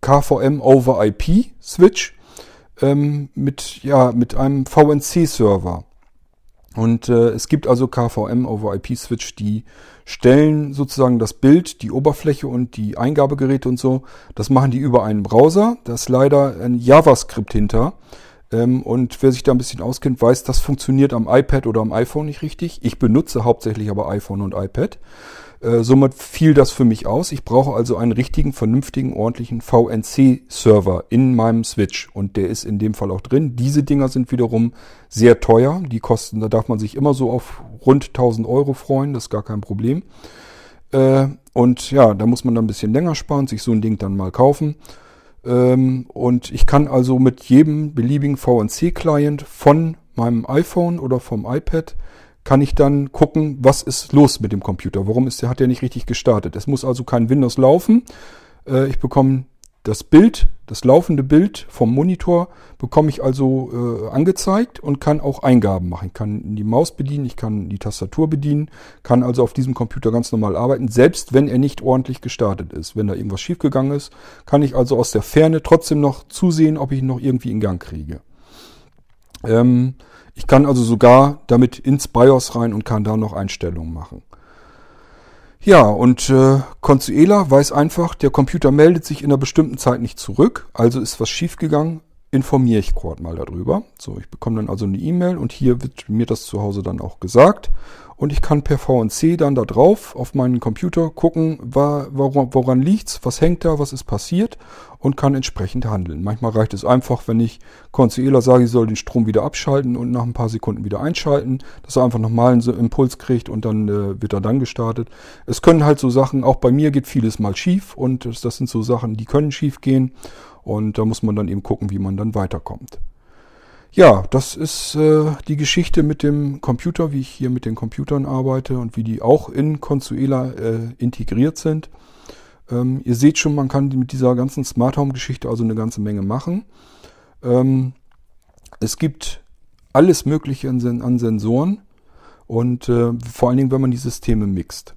KVM over IP Switch ähm, mit, ja, mit einem VNC-Server. Und äh, es gibt also KVM over IP Switch, die stellen sozusagen das Bild, die Oberfläche und die Eingabegeräte und so. Das machen die über einen Browser. Da ist leider ein JavaScript hinter. Ähm, und wer sich da ein bisschen auskennt, weiß, das funktioniert am iPad oder am iPhone nicht richtig. Ich benutze hauptsächlich aber iPhone und iPad. Äh, somit fiel das für mich aus. Ich brauche also einen richtigen, vernünftigen, ordentlichen VNC-Server in meinem Switch. Und der ist in dem Fall auch drin. Diese Dinger sind wiederum sehr teuer. Die kosten, da darf man sich immer so auf rund 1000 Euro freuen. Das ist gar kein Problem. Äh, und ja, da muss man dann ein bisschen länger sparen, sich so ein Ding dann mal kaufen. Ähm, und ich kann also mit jedem beliebigen VNC-Client von meinem iPhone oder vom iPad kann ich dann gucken, was ist los mit dem Computer. Warum ist der, hat der nicht richtig gestartet? Es muss also kein Windows laufen. Äh, ich bekomme das Bild, das laufende Bild vom Monitor bekomme ich also äh, angezeigt und kann auch Eingaben machen. Ich kann die Maus bedienen, ich kann die Tastatur bedienen, kann also auf diesem Computer ganz normal arbeiten, selbst wenn er nicht ordentlich gestartet ist. Wenn da irgendwas schiefgegangen ist, kann ich also aus der Ferne trotzdem noch zusehen, ob ich ihn noch irgendwie in Gang kriege. Ähm, ich kann also sogar damit ins BIOS rein und kann da noch Einstellungen machen. Ja, und äh, Consuela weiß einfach, der Computer meldet sich in einer bestimmten Zeit nicht zurück, also ist was schiefgegangen, informiere ich Cord mal darüber. So, ich bekomme dann also eine E-Mail und hier wird mir das zu Hause dann auch gesagt und ich kann per VNC dann da drauf auf meinen Computer gucken, woran, woran liegt's, was hängt da, was ist passiert und kann entsprechend handeln. Manchmal reicht es einfach, wenn ich Consuela sage, ich soll den Strom wieder abschalten und nach ein paar Sekunden wieder einschalten, dass er einfach nochmal einen Impuls kriegt und dann äh, wird er dann gestartet. Es können halt so Sachen, auch bei mir geht vieles mal schief und das sind so Sachen, die können schief gehen und da muss man dann eben gucken, wie man dann weiterkommt. Ja, das ist äh, die Geschichte mit dem Computer, wie ich hier mit den Computern arbeite und wie die auch in Consuela äh, integriert sind. Ähm, ihr seht schon, man kann mit dieser ganzen Smart Home Geschichte also eine ganze Menge machen. Ähm, es gibt alles Mögliche an, an Sensoren und äh, vor allen Dingen, wenn man die Systeme mixt.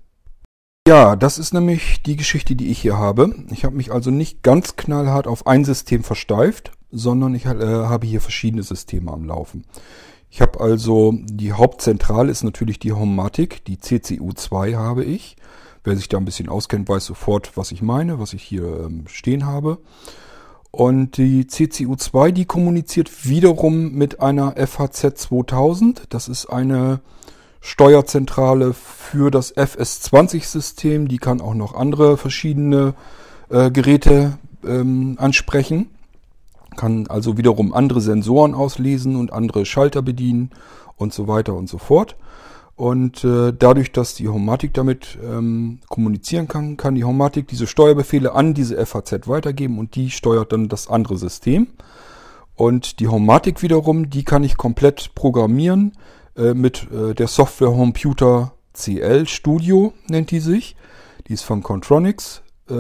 Ja, das ist nämlich die Geschichte, die ich hier habe. Ich habe mich also nicht ganz knallhart auf ein System versteift, sondern ich äh, habe hier verschiedene Systeme am Laufen. Ich habe also, die Hauptzentrale ist natürlich die Homematic, die CCU2 habe ich. Wer sich da ein bisschen auskennt, weiß sofort, was ich meine, was ich hier ähm, stehen habe. Und die CCU2, die kommuniziert wiederum mit einer FHZ 2000. Das ist eine Steuerzentrale für das FS20-System. Die kann auch noch andere verschiedene äh, Geräte ähm, ansprechen kann also wiederum andere Sensoren auslesen und andere Schalter bedienen und so weiter und so fort. Und äh, dadurch, dass die Homatic damit ähm, kommunizieren kann, kann die Homatic diese Steuerbefehle an diese FAZ weitergeben und die steuert dann das andere System. Und die Homatic wiederum, die kann ich komplett programmieren äh, mit äh, der Software Computer CL Studio nennt die sich. Die ist von Contronics. Äh,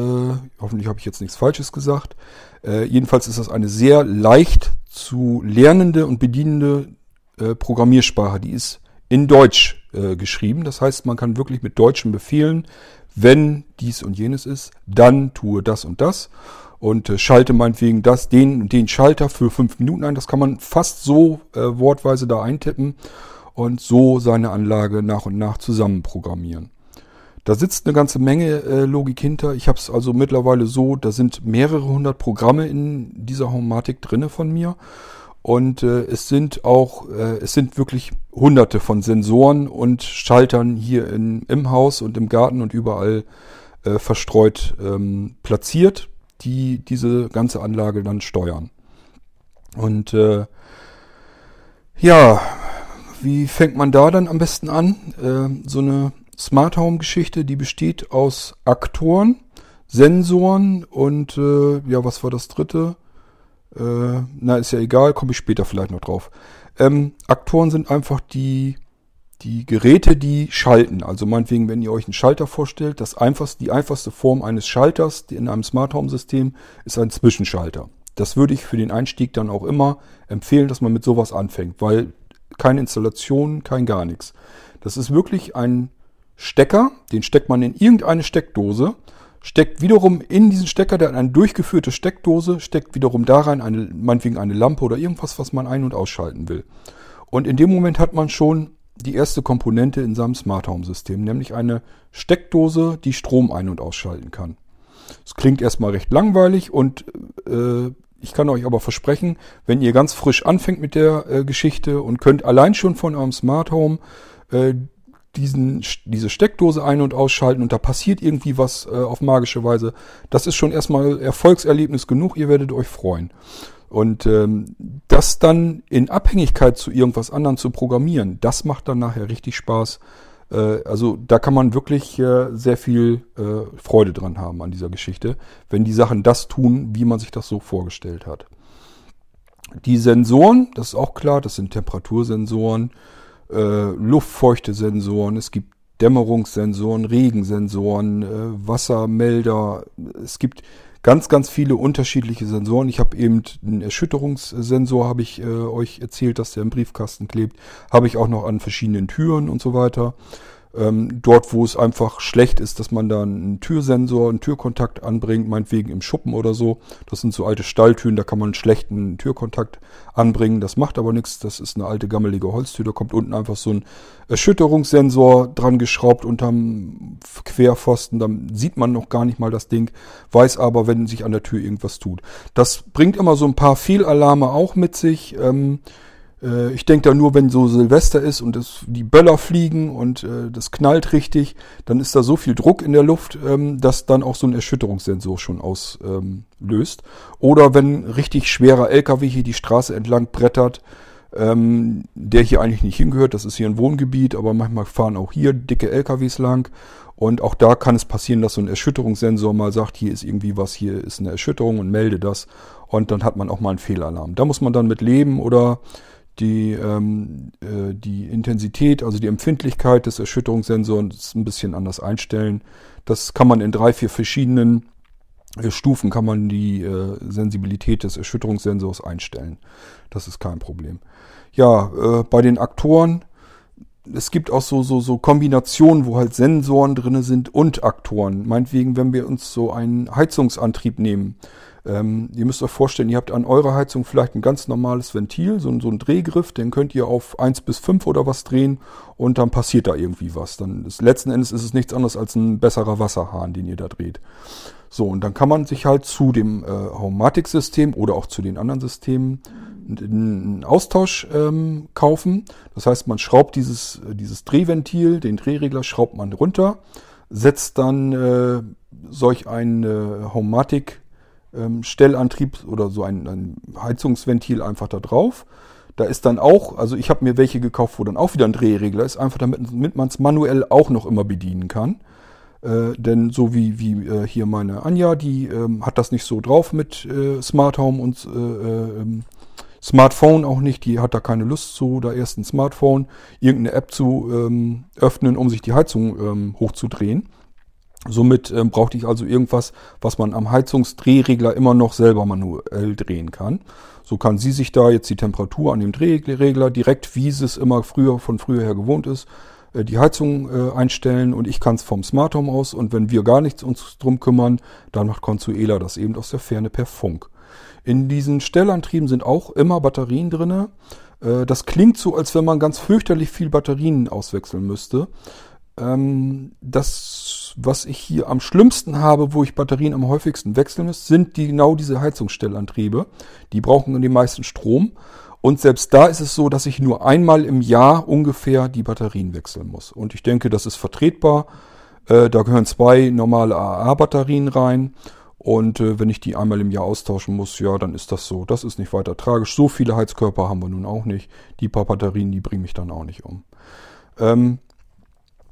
hoffentlich habe ich jetzt nichts Falsches gesagt. Äh, jedenfalls ist das eine sehr leicht zu lernende und bedienende äh, Programmiersprache. Die ist in Deutsch äh, geschrieben. Das heißt, man kann wirklich mit deutschen Befehlen, wenn dies und jenes ist, dann tue das und das und äh, schalte meinetwegen das, den und den Schalter für fünf Minuten ein. Das kann man fast so äh, wortweise da eintippen und so seine Anlage nach und nach zusammen programmieren. Da sitzt eine ganze Menge äh, Logik hinter. Ich habe es also mittlerweile so, da sind mehrere hundert Programme in dieser Homematic drinne von mir. Und äh, es sind auch, äh, es sind wirklich hunderte von Sensoren und Schaltern hier in, im Haus und im Garten und überall äh, verstreut ähm, platziert, die diese ganze Anlage dann steuern. Und äh, ja, wie fängt man da dann am besten an? Äh, so eine Smart Home Geschichte, die besteht aus Aktoren, Sensoren und äh, ja, was war das dritte? Äh, na, ist ja egal, komme ich später vielleicht noch drauf. Ähm, Aktoren sind einfach die, die Geräte, die schalten. Also meinetwegen, wenn ihr euch einen Schalter vorstellt, das einfachste, die einfachste Form eines Schalters in einem Smart Home System ist ein Zwischenschalter. Das würde ich für den Einstieg dann auch immer empfehlen, dass man mit sowas anfängt, weil keine Installation, kein gar nichts. Das ist wirklich ein Stecker, den steckt man in irgendeine Steckdose, steckt wiederum in diesen Stecker, der hat eine durchgeführte Steckdose, steckt wiederum da rein, eine, meinetwegen eine Lampe oder irgendwas, was man ein- und ausschalten will. Und in dem Moment hat man schon die erste Komponente in seinem Smart Home System, nämlich eine Steckdose, die Strom ein- und ausschalten kann. Es klingt erstmal recht langweilig und äh, ich kann euch aber versprechen, wenn ihr ganz frisch anfängt mit der äh, Geschichte und könnt allein schon von eurem Smart Home äh, diesen, diese Steckdose ein- und ausschalten und da passiert irgendwie was äh, auf magische Weise, das ist schon erstmal Erfolgserlebnis genug, ihr werdet euch freuen. Und ähm, das dann in Abhängigkeit zu irgendwas anderem zu programmieren, das macht dann nachher richtig Spaß. Äh, also da kann man wirklich äh, sehr viel äh, Freude dran haben an dieser Geschichte, wenn die Sachen das tun, wie man sich das so vorgestellt hat. Die Sensoren, das ist auch klar, das sind Temperatursensoren, äh, Luftfeuchte-Sensoren, es gibt Dämmerungssensoren, Regensensoren, äh, Wassermelder. Es gibt ganz, ganz viele unterschiedliche Sensoren. Ich habe eben einen Erschütterungssensor, habe ich äh, euch erzählt, dass der im Briefkasten klebt. Habe ich auch noch an verschiedenen Türen und so weiter. Ähm, dort, wo es einfach schlecht ist, dass man da einen Türsensor, einen Türkontakt anbringt, meinetwegen im Schuppen oder so. Das sind so alte Stalltüren, da kann man einen schlechten Türkontakt anbringen. Das macht aber nichts. Das ist eine alte gammelige Holztür. Da kommt unten einfach so ein Erschütterungssensor dran geschraubt unterm Querpfosten. Dann sieht man noch gar nicht mal das Ding, weiß aber, wenn sich an der Tür irgendwas tut. Das bringt immer so ein paar Fehlalarme auch mit sich. Ähm, äh, ich denke da nur, wenn so Silvester ist und das, die Böller fliegen und äh, das knallt richtig, dann ist da so viel Druck in der Luft, ähm, dass dann auch so ein Erschütterungssensor schon auslöst. Ähm, Oder wenn richtig schwerer LKW hier die Straße entlang brettert, ähm, der hier eigentlich nicht hingehört, das ist hier ein Wohngebiet, aber manchmal fahren auch hier dicke LKWs lang. Und auch da kann es passieren, dass so ein Erschütterungssensor mal sagt, hier ist irgendwie was, hier ist eine Erschütterung und melde das. Und dann hat man auch mal einen Fehlalarm. Da muss man dann mit leben oder die, ähm, äh, die Intensität, also die Empfindlichkeit des Erschütterungssensors ein bisschen anders einstellen. Das kann man in drei, vier verschiedenen äh, Stufen kann man die äh, Sensibilität des Erschütterungssensors einstellen. Das ist kein Problem. Ja, äh, bei den Aktoren, es gibt auch so, so, so Kombinationen, wo halt Sensoren drinne sind und Aktoren. Meinetwegen, wenn wir uns so einen Heizungsantrieb nehmen, ähm, ihr müsst euch vorstellen, ihr habt an eurer Heizung vielleicht ein ganz normales Ventil, so, so ein Drehgriff, den könnt ihr auf 1 bis 5 oder was drehen und dann passiert da irgendwie was. Dann ist, letzten Endes ist es nichts anderes als ein besserer Wasserhahn, den ihr da dreht. So, und dann kann man sich halt zu dem äh, Homematic-System oder auch zu den anderen Systemen einen Austausch ähm, kaufen. Das heißt, man schraubt dieses, dieses Drehventil, den Drehregler schraubt man runter, setzt dann äh, solch ein äh, Homematic ähm, Stellantrieb oder so ein, ein Heizungsventil einfach da drauf. Da ist dann auch, also ich habe mir welche gekauft, wo dann auch wieder ein Drehregler ist, einfach damit, damit man es manuell auch noch immer bedienen kann. Äh, denn so wie, wie äh, hier meine Anja, die ähm, hat das nicht so drauf mit äh, Smart Home und äh, ähm, Smartphone auch nicht, die hat da keine Lust zu, da erst ein Smartphone, irgendeine App zu ähm, öffnen, um sich die Heizung ähm, hochzudrehen. Somit ähm, brauchte ich also irgendwas, was man am Heizungsdrehregler immer noch selber manuell drehen kann. So kann sie sich da jetzt die Temperatur an dem Drehregler direkt, wie es immer früher von früher her gewohnt ist, äh, die Heizung äh, einstellen und ich kann es vom Smart Home aus und wenn wir gar nichts uns drum kümmern, dann macht Consuela das eben aus der Ferne per Funk. In diesen Stellantrieben sind auch immer Batterien drinne. Äh, das klingt so, als wenn man ganz fürchterlich viel Batterien auswechseln müsste. Ähm, das, was ich hier am schlimmsten habe, wo ich Batterien am häufigsten wechseln muss, sind die, genau diese Heizungsstellantriebe. Die brauchen den meisten Strom. Und selbst da ist es so, dass ich nur einmal im Jahr ungefähr die Batterien wechseln muss. Und ich denke, das ist vertretbar. Äh, da gehören zwei normale AA-Batterien rein. Und äh, wenn ich die einmal im Jahr austauschen muss, ja, dann ist das so. Das ist nicht weiter tragisch. So viele Heizkörper haben wir nun auch nicht. Die paar Batterien, die bringen mich dann auch nicht um. Ähm,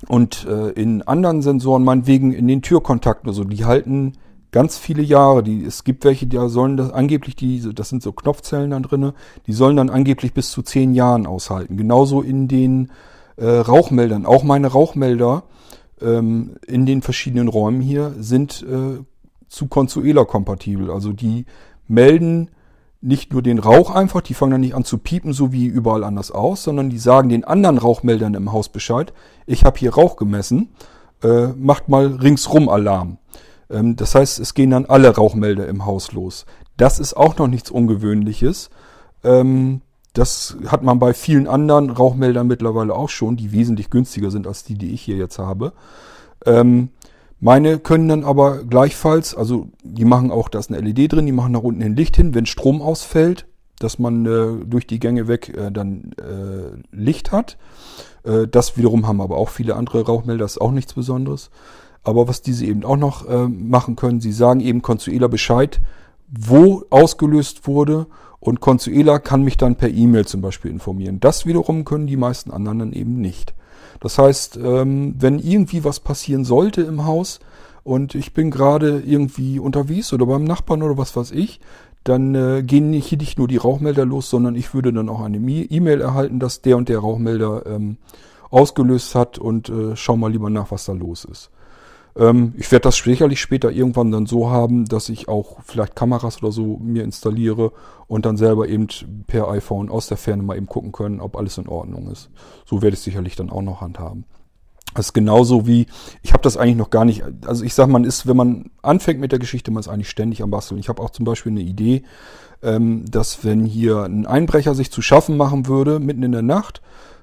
und äh, in anderen Sensoren, meinetwegen in den Türkontakten oder so, die halten ganz viele Jahre. Die, es gibt welche, die sollen das angeblich, die, das sind so Knopfzellen dann drinne, die sollen dann angeblich bis zu zehn Jahren aushalten. Genauso in den äh, Rauchmeldern. Auch meine Rauchmelder ähm, in den verschiedenen Räumen hier sind äh, zu Consuela kompatibel. Also die melden nicht nur den Rauch einfach, die fangen dann nicht an zu piepen, so wie überall anders aus, sondern die sagen den anderen Rauchmeldern im Haus Bescheid, ich habe hier Rauch gemessen, äh, macht mal ringsrum Alarm. Ähm, das heißt, es gehen dann alle Rauchmelder im Haus los. Das ist auch noch nichts Ungewöhnliches. Ähm, das hat man bei vielen anderen Rauchmeldern mittlerweile auch schon, die wesentlich günstiger sind als die, die ich hier jetzt habe. Ähm, meine können dann aber gleichfalls, also die machen auch, da ist eine LED drin, die machen nach unten ein Licht hin, wenn Strom ausfällt, dass man äh, durch die Gänge weg äh, dann äh, Licht hat. Äh, das wiederum haben aber auch viele andere Rauchmelder, ist auch nichts Besonderes. Aber was diese eben auch noch äh, machen können, sie sagen eben Consuela Bescheid, wo ausgelöst wurde und Consuela kann mich dann per E-Mail zum Beispiel informieren. Das wiederum können die meisten anderen dann eben nicht. Das heißt, ähm, wenn irgendwie was passieren sollte im Haus und ich bin gerade irgendwie unterwegs oder beim Nachbarn oder was weiß ich, dann äh, gehen nicht, nicht nur die Rauchmelder los, sondern ich würde dann auch eine E-Mail erhalten, dass der und der Rauchmelder ähm, ausgelöst hat und äh, schau mal lieber nach, was da los ist. Ähm, ich werde das sicherlich später irgendwann dann so haben, dass ich auch vielleicht Kameras oder so mir installiere und dann selber eben per iPhone aus der Ferne mal eben gucken können, ob alles in Ordnung ist. So werde ich sicherlich dann auch noch handhaben. Das ist genauso wie, ich habe das eigentlich noch gar nicht, also ich sag, man ist, wenn man anfängt mit der Geschichte, man ist eigentlich ständig am Basteln. Ich habe auch zum Beispiel eine Idee, ähm, dass wenn hier ein Einbrecher sich zu schaffen machen würde, mitten in der Nacht,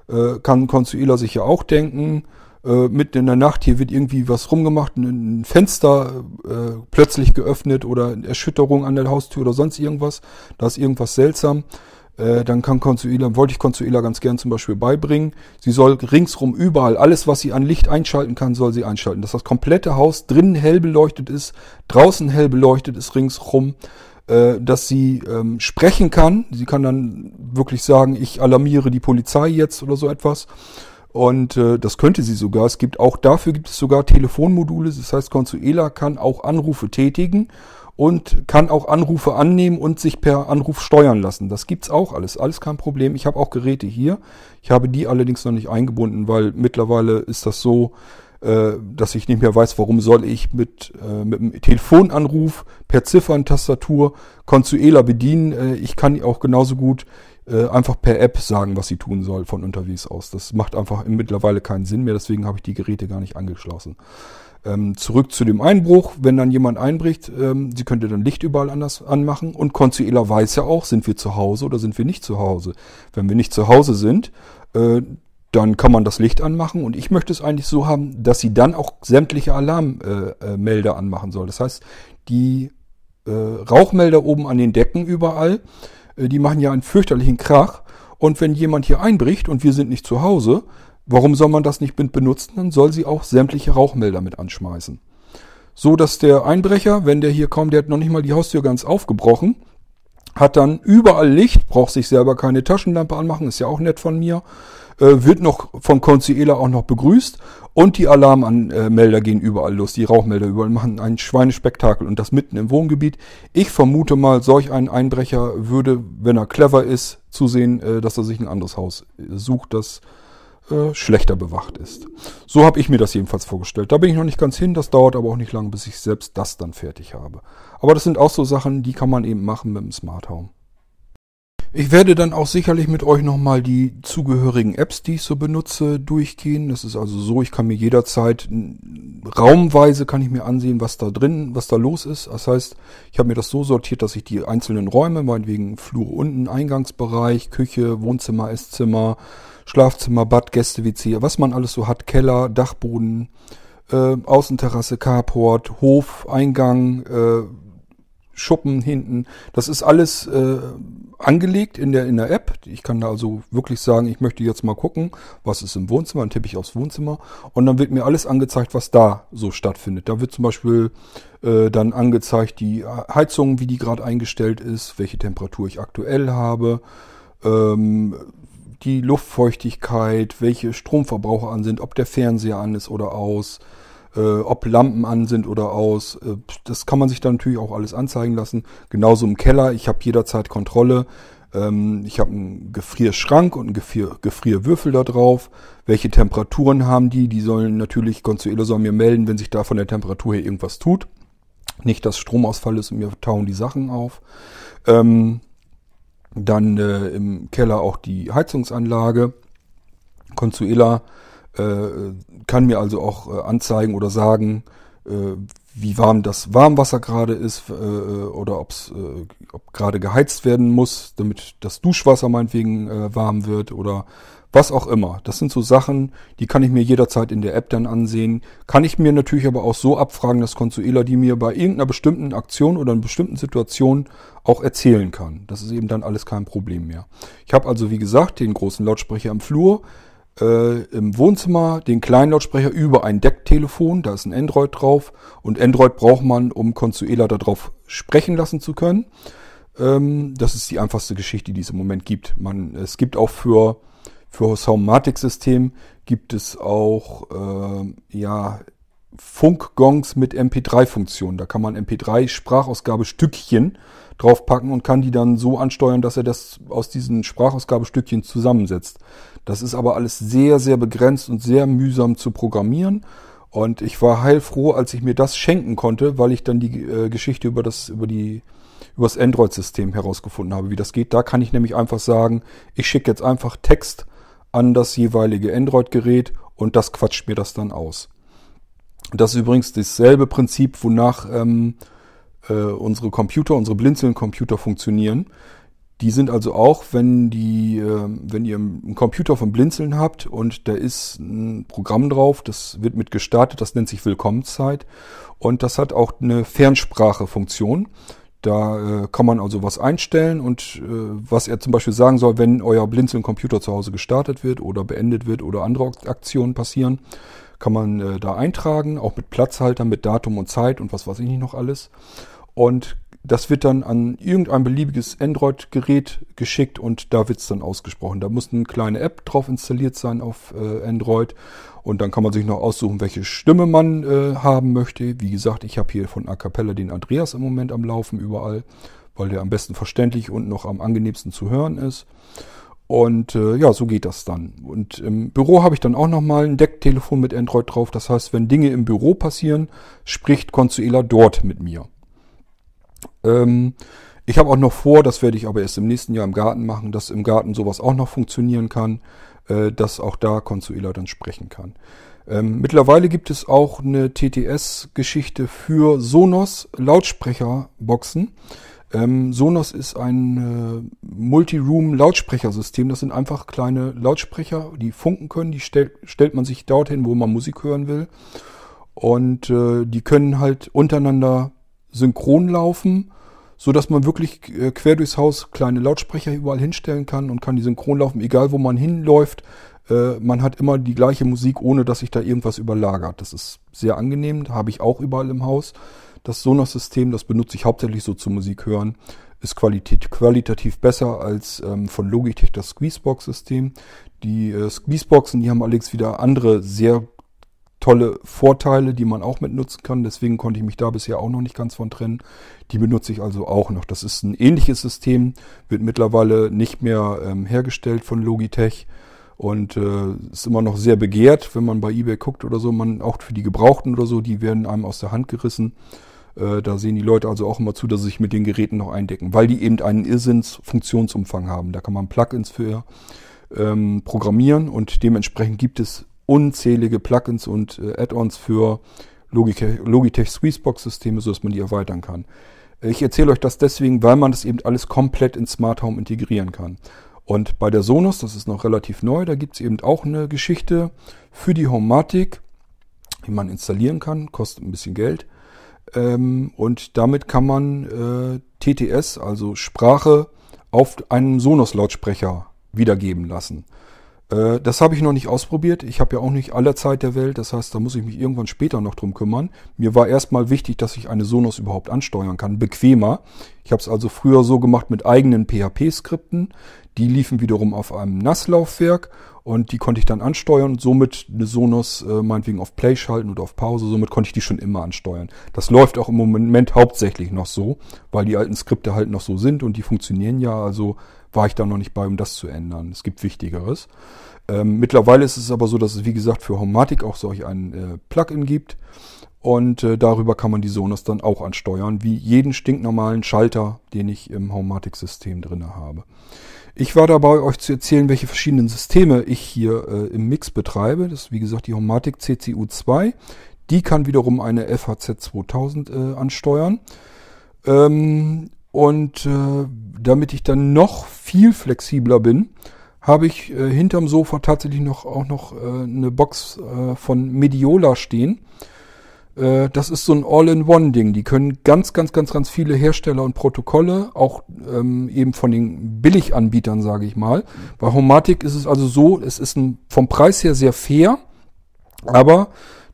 äh, kann Consuela sich ja auch denken, äh, mitten in der Nacht, hier wird irgendwie was rumgemacht, ein Fenster äh, plötzlich geöffnet oder Erschütterung an der Haustür oder sonst irgendwas, da ist irgendwas seltsam. Äh, dann kann Consuela, wollte ich Consuela ganz gern zum Beispiel beibringen. Sie soll ringsrum überall, alles was sie an Licht einschalten kann, soll sie einschalten. Dass das komplette Haus drinnen hell beleuchtet ist, draußen hell beleuchtet ist ringsrum äh, dass sie ähm, sprechen kann. Sie kann dann wirklich sagen, ich alarmiere die Polizei jetzt oder so etwas. Und äh, das könnte sie sogar. Es gibt auch dafür gibt es sogar Telefonmodule. Das heißt, Consuela kann auch Anrufe tätigen und kann auch Anrufe annehmen und sich per Anruf steuern lassen. Das gibt's auch alles. Alles kein Problem. Ich habe auch Geräte hier. Ich habe die allerdings noch nicht eingebunden, weil mittlerweile ist das so, äh, dass ich nicht mehr weiß, warum soll ich mit, äh, mit einem Telefonanruf per Zifferntastatur Consuela bedienen. Äh, ich kann auch genauso gut äh, einfach per App sagen, was sie tun soll von unterwegs aus. Das macht einfach mittlerweile keinen Sinn mehr, deswegen habe ich die Geräte gar nicht angeschlossen. Ähm, zurück zu dem Einbruch, wenn dann jemand einbricht, ähm, sie könnte dann Licht überall anders anmachen und Consuela weiß ja auch, sind wir zu Hause oder sind wir nicht zu Hause. Wenn wir nicht zu Hause sind, äh, dann kann man das Licht anmachen und ich möchte es eigentlich so haben, dass sie dann auch sämtliche Alarmmelder äh, äh, anmachen soll. Das heißt, die äh, Rauchmelder oben an den Decken überall, die machen ja einen fürchterlichen Krach. Und wenn jemand hier einbricht und wir sind nicht zu Hause, warum soll man das nicht benutzen? Dann soll sie auch sämtliche Rauchmelder mit anschmeißen. So dass der Einbrecher, wenn der hier kommt, der hat noch nicht mal die Haustür ganz aufgebrochen, hat dann überall Licht, braucht sich selber keine Taschenlampe anmachen, ist ja auch nett von mir, äh, wird noch von Consuela auch noch begrüßt und die Alarmanmelder gehen überall los, die Rauchmelder überall machen ein Schweinespektakel und das mitten im Wohngebiet. Ich vermute mal, solch ein Einbrecher würde, wenn er clever ist, zusehen, äh, dass er sich ein anderes Haus sucht, das äh, schlechter bewacht ist. So habe ich mir das jedenfalls vorgestellt. Da bin ich noch nicht ganz hin, das dauert aber auch nicht lange, bis ich selbst das dann fertig habe. Aber das sind auch so Sachen, die kann man eben machen mit dem Smart Home. Ich werde dann auch sicherlich mit euch nochmal die zugehörigen Apps, die ich so benutze, durchgehen. Das ist also so, ich kann mir jederzeit raumweise kann ich mir ansehen, was da drin, was da los ist. Das heißt, ich habe mir das so sortiert, dass ich die einzelnen Räume, meinetwegen Flur unten, Eingangsbereich, Küche, Wohnzimmer, Esszimmer, Schlafzimmer, Bad, Gäste-WC, was man alles so hat, Keller, Dachboden, äh, Außenterrasse, Carport, Hof, Eingang, äh, Schuppen hinten. Das ist alles äh, angelegt in der, in der App. Ich kann da also wirklich sagen, ich möchte jetzt mal gucken, was ist im Wohnzimmer. Dann tippe ich aufs Wohnzimmer und dann wird mir alles angezeigt, was da so stattfindet. Da wird zum Beispiel äh, dann angezeigt, die Heizung, wie die gerade eingestellt ist, welche Temperatur ich aktuell habe, ähm, die Luftfeuchtigkeit, welche Stromverbraucher an sind, ob der Fernseher an ist oder aus äh, ob Lampen an sind oder aus. Äh, das kann man sich dann natürlich auch alles anzeigen lassen. Genauso im Keller. Ich habe jederzeit Kontrolle. Ähm, ich habe einen Gefrierschrank und einen Gefrier Gefrierwürfel da drauf. Welche Temperaturen haben die? Die sollen natürlich, Consuelo soll mir melden, wenn sich da von der Temperatur her irgendwas tut. Nicht, dass Stromausfall ist und mir tauen die Sachen auf. Ähm, dann äh, im Keller auch die Heizungsanlage. Consuela kann mir also auch äh, anzeigen oder sagen, äh, wie warm das Warmwasser gerade ist äh, oder ob's, äh, ob gerade geheizt werden muss, damit das Duschwasser meinetwegen äh, warm wird oder was auch immer. Das sind so Sachen, die kann ich mir jederzeit in der App dann ansehen. Kann ich mir natürlich aber auch so abfragen, dass Consuela die mir bei irgendeiner bestimmten Aktion oder einer bestimmten Situation auch erzählen kann. Das ist eben dann alles kein Problem mehr. Ich habe also wie gesagt den großen Lautsprecher im Flur, äh, im Wohnzimmer den kleinen Lautsprecher über ein Decktelefon, da ist ein Android drauf und Android braucht man, um Consuela darauf sprechen lassen zu können. Ähm, das ist die einfachste Geschichte, die es im Moment gibt. Man, es gibt auch für, für das Homematic-System gibt es auch äh, ja, Funkgongs mit MP3-Funktion. Da kann man MP3-Sprachausgabestückchen draufpacken und kann die dann so ansteuern, dass er das aus diesen Sprachausgabestückchen zusammensetzt. Das ist aber alles sehr, sehr begrenzt und sehr mühsam zu programmieren. Und ich war heilfroh, als ich mir das schenken konnte, weil ich dann die äh, Geschichte über das, über die, über das Android-System herausgefunden habe, wie das geht. Da kann ich nämlich einfach sagen, ich schicke jetzt einfach Text an das jeweilige Android-Gerät und das quatscht mir das dann aus. Das ist übrigens dasselbe Prinzip, wonach ähm, äh, unsere Computer, unsere Blinzeln-Computer funktionieren. Die sind also auch, wenn die, äh, wenn ihr einen Computer von Blinzeln habt und da ist ein Programm drauf, das wird mit gestartet, das nennt sich Willkommenszeit und das hat auch eine Fernsprache-Funktion. Da äh, kann man also was einstellen und äh, was er zum Beispiel sagen soll, wenn euer Blinzeln-Computer zu Hause gestartet wird oder beendet wird oder andere Aktionen passieren, kann man äh, da eintragen, auch mit Platzhalter, mit Datum und Zeit und was weiß ich nicht noch alles. Und das wird dann an irgendein beliebiges Android-Gerät geschickt und da wird es dann ausgesprochen. Da muss eine kleine App drauf installiert sein auf äh, Android und dann kann man sich noch aussuchen, welche Stimme man äh, haben möchte. Wie gesagt, ich habe hier von A Cappella den Andreas im Moment am Laufen überall, weil der am besten verständlich und noch am angenehmsten zu hören ist. Und äh, ja, so geht das dann. Und im Büro habe ich dann auch nochmal ein Decktelefon mit Android drauf. Das heißt, wenn Dinge im Büro passieren, spricht Consuela dort mit mir. Ähm, ich habe auch noch vor, das werde ich aber erst im nächsten Jahr im Garten machen, dass im Garten sowas auch noch funktionieren kann, äh, dass auch da Consuela dann sprechen kann. Ähm, mittlerweile gibt es auch eine TTS-Geschichte für Sonos Lautsprecherboxen. Ähm, Sonos ist ein äh, Multi-Room-Lautsprechersystem. Das sind einfach kleine Lautsprecher, die funken können. Die stell, stellt man sich dorthin, wo man Musik hören will. Und äh, die können halt untereinander synchron laufen, so dass man wirklich äh, quer durchs Haus kleine Lautsprecher überall hinstellen kann und kann die synchron laufen, egal wo man hinläuft. Äh, man hat immer die gleiche Musik, ohne dass sich da irgendwas überlagert. Das ist sehr angenehm, habe ich auch überall im Haus. Das Sonos-System, das benutze ich hauptsächlich so zum Musik hören, ist qualit qualitativ besser als ähm, von Logitech das Squeezebox-System. Die äh, Squeezeboxen, die haben allerdings wieder andere sehr tolle Vorteile, die man auch mit nutzen kann. Deswegen konnte ich mich da bisher auch noch nicht ganz von trennen. Die benutze ich also auch noch. Das ist ein ähnliches System, wird mittlerweile nicht mehr ähm, hergestellt von Logitech und äh, ist immer noch sehr begehrt, wenn man bei eBay guckt oder so. Man auch für die Gebrauchten oder so, die werden einem aus der Hand gerissen. Äh, da sehen die Leute also auch immer zu, dass sie sich mit den Geräten noch eindecken, weil die eben einen Irrsinns Funktionsumfang haben. Da kann man Plugins für ähm, programmieren und dementsprechend gibt es unzählige Plugins und äh, Add-ons für Logitech, Logitech Squeezebox-Systeme, sodass man die erweitern kann. Ich erzähle euch das deswegen, weil man das eben alles komplett in Smart Home integrieren kann. Und bei der Sonos, das ist noch relativ neu, da gibt es eben auch eine Geschichte für die Homematic, die man installieren kann, kostet ein bisschen Geld. Ähm, und damit kann man äh, TTS, also Sprache, auf einem Sonos-Lautsprecher wiedergeben lassen. Äh, das habe ich noch nicht ausprobiert. Ich habe ja auch nicht alle Zeit der Welt. Das heißt, da muss ich mich irgendwann später noch drum kümmern. Mir war erstmal wichtig, dass ich eine Sonos überhaupt ansteuern kann. Bequemer. Ich habe es also früher so gemacht mit eigenen PHP-Skripten. Die liefen wiederum auf einem NAS-Laufwerk und die konnte ich dann ansteuern und somit eine Sonos äh, meinetwegen auf Play schalten oder auf Pause. Somit konnte ich die schon immer ansteuern. Das läuft auch im Moment hauptsächlich noch so, weil die alten Skripte halt noch so sind und die funktionieren ja. Also war ich da noch nicht bei, um das zu ändern. Es gibt Wichtigeres. Ähm, mittlerweile ist es aber so, dass es wie gesagt für Homematic auch solch ein äh, Plugin gibt. Und äh, darüber kann man die Sonos dann auch ansteuern, wie jeden stinknormalen Schalter, den ich im Homematic-System drinne habe. Ich war dabei, euch zu erzählen, welche verschiedenen Systeme ich hier äh, im Mix betreibe. Das ist wie gesagt die Homatic CCU2. Die kann wiederum eine FHZ 2000 äh, ansteuern. Ähm, und äh, damit ich dann noch viel flexibler bin, habe ich äh, hinterm Sofa tatsächlich noch auch noch äh, eine Box äh, von Mediola stehen. Äh, das ist so ein All-in-One-Ding. Die können ganz, ganz, ganz, ganz viele Hersteller und Protokolle, auch ähm, eben von den Billiganbietern, sage ich mal. Bei Homatic ist es also so, es ist ein, vom Preis her sehr fair, aber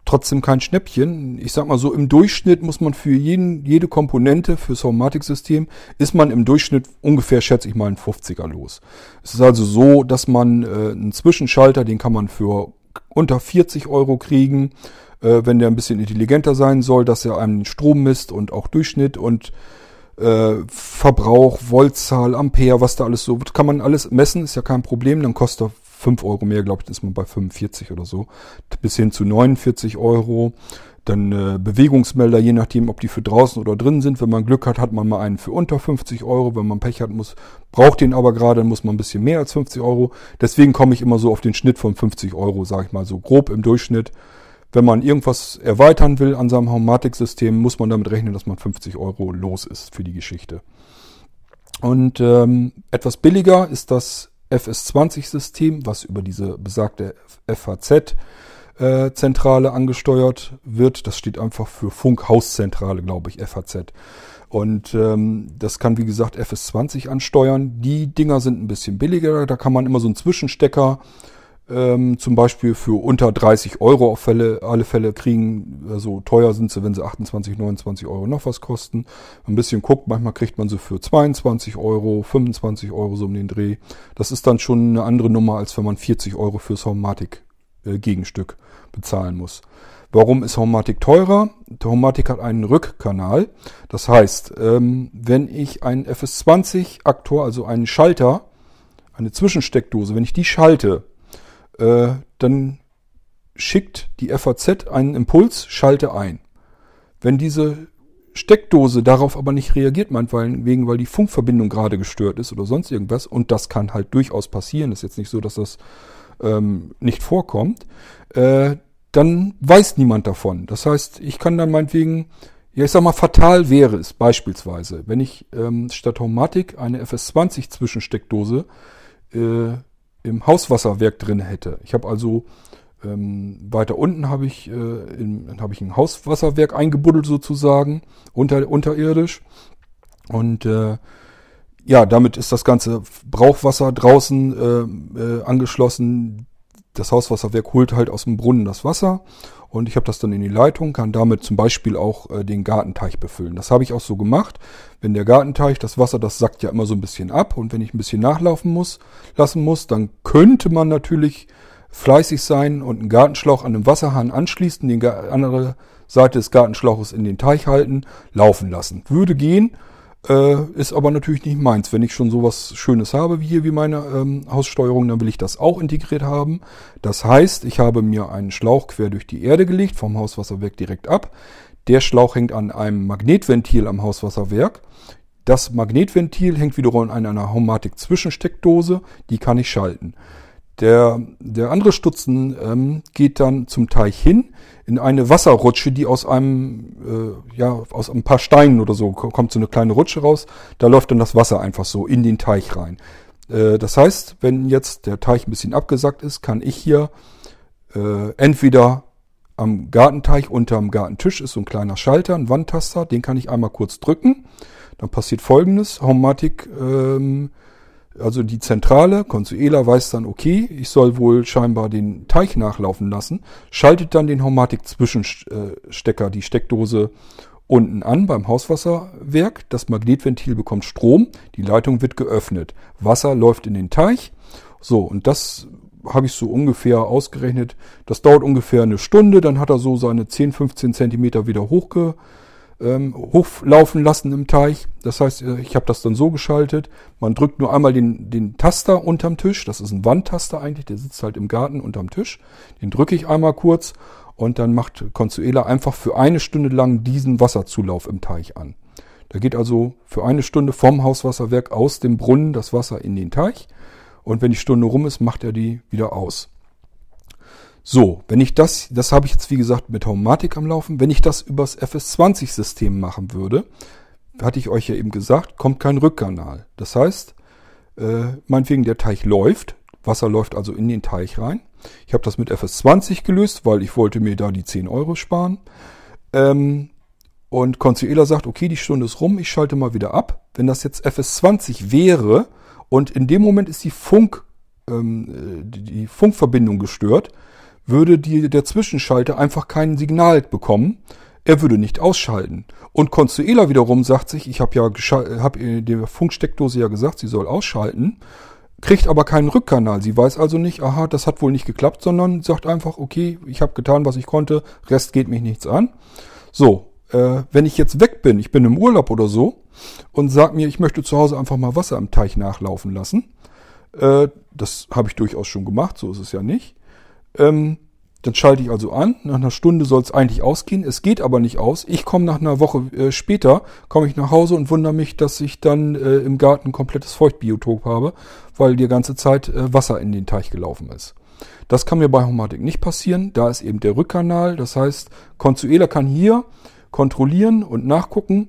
trotzdem kein Schnäppchen. Ich sag mal so, im Durchschnitt muss man für jeden, jede Komponente fürs Homematic-System, ist man im Durchschnitt ungefähr, schätze ich mal, ein 50er los. Es ist also so, dass man äh, einen Zwischenschalter, den kann man für unter 40 Euro kriegen, äh, wenn der ein bisschen intelligenter sein soll, dass er einem Strom misst und auch Durchschnitt und äh, Verbrauch, Voltzahl, Ampere, was da alles so, kann man alles messen, ist ja kein Problem, dann kostet er 5 Euro mehr, glaube ich, ist man bei 45 oder so, bis hin zu 49 Euro. Dann äh, Bewegungsmelder, je nachdem, ob die für draußen oder drin sind. Wenn man Glück hat, hat man mal einen für unter 50 Euro. Wenn man Pech hat, muss, braucht den aber gerade, dann muss man ein bisschen mehr als 50 Euro. Deswegen komme ich immer so auf den Schnitt von 50 Euro, sage ich mal so grob im Durchschnitt. Wenn man irgendwas erweitern will an seinem Haumatic-System, muss man damit rechnen, dass man 50 Euro los ist für die Geschichte. Und ähm, etwas billiger ist das FS20-System, was über diese besagte FHZ-Zentrale äh, angesteuert wird. Das steht einfach für Funkhauszentrale, glaube ich, FHZ. Und ähm, das kann, wie gesagt, FS20 ansteuern. Die Dinger sind ein bisschen billiger. Da kann man immer so einen Zwischenstecker ähm, zum Beispiel für unter 30 Euro auf Fälle, alle Fälle kriegen. So also teuer sind sie, wenn sie 28, 29 Euro noch was kosten. Ein bisschen guckt, manchmal kriegt man sie für 22 Euro, 25 Euro so um den Dreh. Das ist dann schon eine andere Nummer, als wenn man 40 Euro fürs Homematic äh, bezahlen muss. Warum ist Homematic teurer? Der Homematic hat einen Rückkanal. Das heißt, ähm, wenn ich einen FS20 Aktor, also einen Schalter, eine Zwischensteckdose, wenn ich die schalte, äh, dann schickt die FAZ einen Impuls, schalte ein. Wenn diese Steckdose darauf aber nicht reagiert, meinetwegen, weil die Funkverbindung gerade gestört ist oder sonst irgendwas, und das kann halt durchaus passieren, ist jetzt nicht so, dass das ähm, nicht vorkommt, äh, dann weiß niemand davon. Das heißt, ich kann dann meinetwegen, ja ich sag mal, fatal wäre es beispielsweise, wenn ich ähm, statt Homatic eine FS20 Zwischensteckdose äh, im Hauswasserwerk drin hätte. Ich habe also ähm, weiter unten habe ich, äh, in, hab ich ein Hauswasserwerk eingebuddelt sozusagen, unter, unterirdisch. Und äh, ja, damit ist das ganze Brauchwasser draußen äh, äh, angeschlossen. Das Hauswasserwerk holt halt aus dem Brunnen das Wasser und ich habe das dann in die Leitung, kann damit zum Beispiel auch äh, den Gartenteich befüllen. Das habe ich auch so gemacht. Wenn der Gartenteich, das Wasser, das sackt ja immer so ein bisschen ab und wenn ich ein bisschen nachlaufen muss, lassen muss, dann könnte man natürlich fleißig sein und einen Gartenschlauch an den Wasserhahn anschließen, die andere Seite des Gartenschlauches in den Teich halten, laufen lassen. Würde gehen, äh, ist aber natürlich nicht meins. Wenn ich schon sowas Schönes habe wie hier, wie meine ähm, Haussteuerung, dann will ich das auch integriert haben. Das heißt, ich habe mir einen Schlauch quer durch die Erde gelegt, vom Hauswasserwerk direkt ab. Der Schlauch hängt an einem Magnetventil am Hauswasserwerk. Das Magnetventil hängt wiederum an einer Homatic-Zwischensteckdose, die kann ich schalten. Der, der andere Stutzen ähm, geht dann zum Teich hin in eine Wasserrutsche, die aus einem, äh, ja, aus ein paar Steinen oder so kommt so eine kleine Rutsche raus. Da läuft dann das Wasser einfach so in den Teich rein. Äh, das heißt, wenn jetzt der Teich ein bisschen abgesackt ist, kann ich hier äh, entweder am Gartenteich unterm Gartentisch ist so ein kleiner Schalter, ein Wandtaster, den kann ich einmal kurz drücken. Dann passiert folgendes. Homatic ähm, also die Zentrale, Consuela, weiß dann, okay, ich soll wohl scheinbar den Teich nachlaufen lassen, schaltet dann den Homatic-Zwischenstecker, die Steckdose unten an beim Hauswasserwerk. Das Magnetventil bekommt Strom, die Leitung wird geöffnet. Wasser läuft in den Teich. So, und das habe ich so ungefähr ausgerechnet. Das dauert ungefähr eine Stunde, dann hat er so seine 10, 15 Zentimeter wieder hochge ähm, hochlaufen lassen im Teich. Das heißt, äh, ich habe das dann so geschaltet. Man drückt nur einmal den, den Taster unterm Tisch. Das ist ein Wandtaster eigentlich. Der sitzt halt im Garten unterm Tisch. Den drücke ich einmal kurz und dann macht Consuela einfach für eine Stunde lang diesen Wasserzulauf im Teich an. Da geht also für eine Stunde vom Hauswasserwerk aus dem Brunnen das Wasser in den Teich. Und wenn die Stunde rum ist, macht er die wieder aus. So, wenn ich das, das habe ich jetzt wie gesagt mit Homatic am Laufen, wenn ich das übers FS20-System machen würde, hatte ich euch ja eben gesagt, kommt kein Rückkanal. Das heißt, äh, meinetwegen der Teich läuft, Wasser läuft also in den Teich rein. Ich habe das mit FS20 gelöst, weil ich wollte mir da die 10 Euro sparen. Ähm, und Consuela sagt, okay, die Stunde ist rum, ich schalte mal wieder ab. Wenn das jetzt FS20 wäre und in dem Moment ist die Funk, ähm, die, die Funkverbindung gestört, würde die, der Zwischenschalter einfach kein Signal bekommen. Er würde nicht ausschalten. Und Consuela wiederum sagt sich, ich habe ja hab der Funksteckdose ja gesagt, sie soll ausschalten, kriegt aber keinen Rückkanal. Sie weiß also nicht, aha, das hat wohl nicht geklappt, sondern sagt einfach, okay, ich habe getan, was ich konnte, Rest geht mich nichts an. So, äh, wenn ich jetzt weg bin, ich bin im Urlaub oder so und sag mir, ich möchte zu Hause einfach mal Wasser im Teich nachlaufen lassen, äh, das habe ich durchaus schon gemacht, so ist es ja nicht. Ähm, dann schalte ich also an. Nach einer Stunde soll es eigentlich ausgehen. Es geht aber nicht aus. Ich komme nach einer Woche äh, später, komme ich nach Hause und wundere mich, dass ich dann äh, im Garten ein komplettes Feuchtbiotop habe, weil die ganze Zeit äh, Wasser in den Teich gelaufen ist. Das kann mir bei Homatic nicht passieren. Da ist eben der Rückkanal. Das heißt, Consuela kann hier kontrollieren und nachgucken.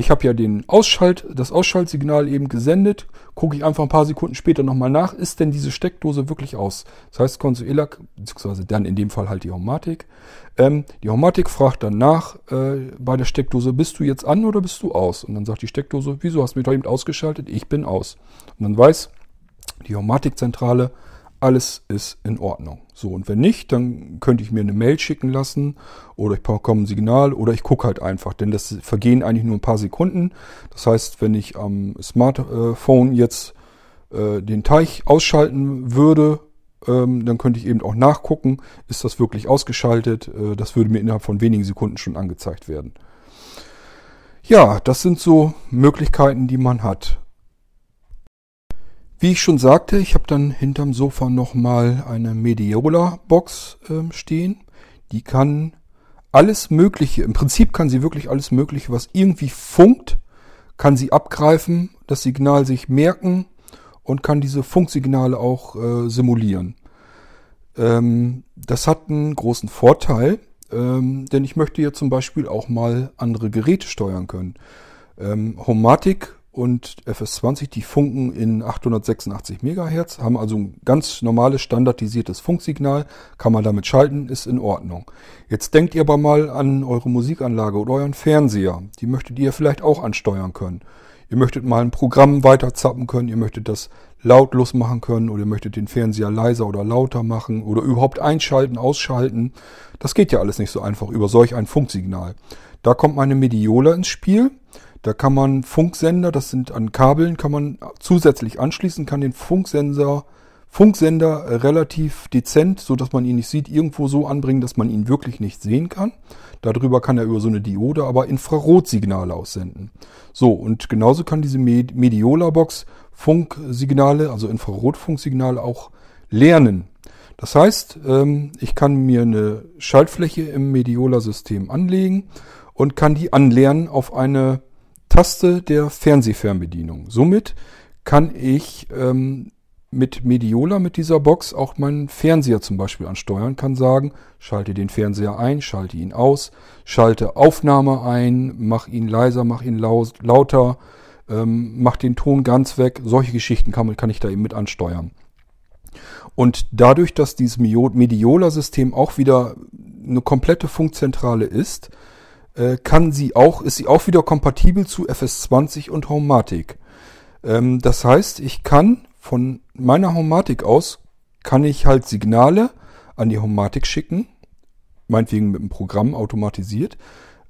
Ich habe ja den Ausschalt, das Ausschaltsignal eben gesendet. Gucke ich einfach ein paar Sekunden später nochmal nach, ist denn diese Steckdose wirklich aus? Das heißt, Consuela, beziehungsweise dann in dem Fall halt die Homatik. Ähm, die Homatik fragt dann nach äh, bei der Steckdose, bist du jetzt an oder bist du aus? Und dann sagt die Steckdose, wieso hast du mich doch eben ausgeschaltet? Ich bin aus. Und dann weiß die Homatikzentrale, alles ist in Ordnung. So, und wenn nicht, dann könnte ich mir eine Mail schicken lassen oder ich bekomme ein Signal oder ich gucke halt einfach, denn das vergehen eigentlich nur ein paar Sekunden. Das heißt, wenn ich am Smartphone jetzt äh, den Teich ausschalten würde, ähm, dann könnte ich eben auch nachgucken, ist das wirklich ausgeschaltet. Äh, das würde mir innerhalb von wenigen Sekunden schon angezeigt werden. Ja, das sind so Möglichkeiten, die man hat. Wie ich schon sagte, ich habe dann hinterm Sofa nochmal eine Mediola-Box äh, stehen. Die kann alles Mögliche, im Prinzip kann sie wirklich alles Mögliche, was irgendwie funkt, kann sie abgreifen, das Signal sich merken und kann diese Funksignale auch äh, simulieren. Ähm, das hat einen großen Vorteil, ähm, denn ich möchte ja zum Beispiel auch mal andere Geräte steuern können. Ähm, Homatic und FS20, die funken in 886 MHz, haben also ein ganz normales standardisiertes Funksignal, kann man damit schalten, ist in Ordnung. Jetzt denkt ihr aber mal an eure Musikanlage oder euren Fernseher. Die möchtet ihr vielleicht auch ansteuern können. Ihr möchtet mal ein Programm weiterzappen können, ihr möchtet das lautlos machen können oder ihr möchtet den Fernseher leiser oder lauter machen oder überhaupt einschalten, ausschalten. Das geht ja alles nicht so einfach über solch ein Funksignal. Da kommt meine Mediola ins Spiel. Da kann man Funksender, das sind an Kabeln, kann man zusätzlich anschließen, kann den Funksender, Funksender relativ dezent, so dass man ihn nicht sieht, irgendwo so anbringen, dass man ihn wirklich nicht sehen kann. Darüber kann er über so eine Diode aber Infrarotsignale aussenden. So, und genauso kann diese Mediola-Box Funksignale, also Infrarotfunksignale auch lernen. Das heißt, ähm, ich kann mir eine Schaltfläche im Mediola-System anlegen und kann die anlernen auf eine Taste der Fernsehfernbedienung. Somit kann ich ähm, mit Mediola, mit dieser Box, auch meinen Fernseher zum Beispiel ansteuern, kann sagen, schalte den Fernseher ein, schalte ihn aus, schalte Aufnahme ein, mach ihn leiser, mach ihn laut, lauter, ähm, mach den Ton ganz weg. Solche Geschichten kann, kann ich da eben mit ansteuern. Und dadurch, dass dieses Mediola-System auch wieder eine komplette Funkzentrale ist, kann sie auch, ist sie auch wieder kompatibel zu FS20 und Homematic. Ähm, das heißt, ich kann von meiner Homematic aus, kann ich halt Signale an die Homematic schicken, meinetwegen mit dem Programm automatisiert.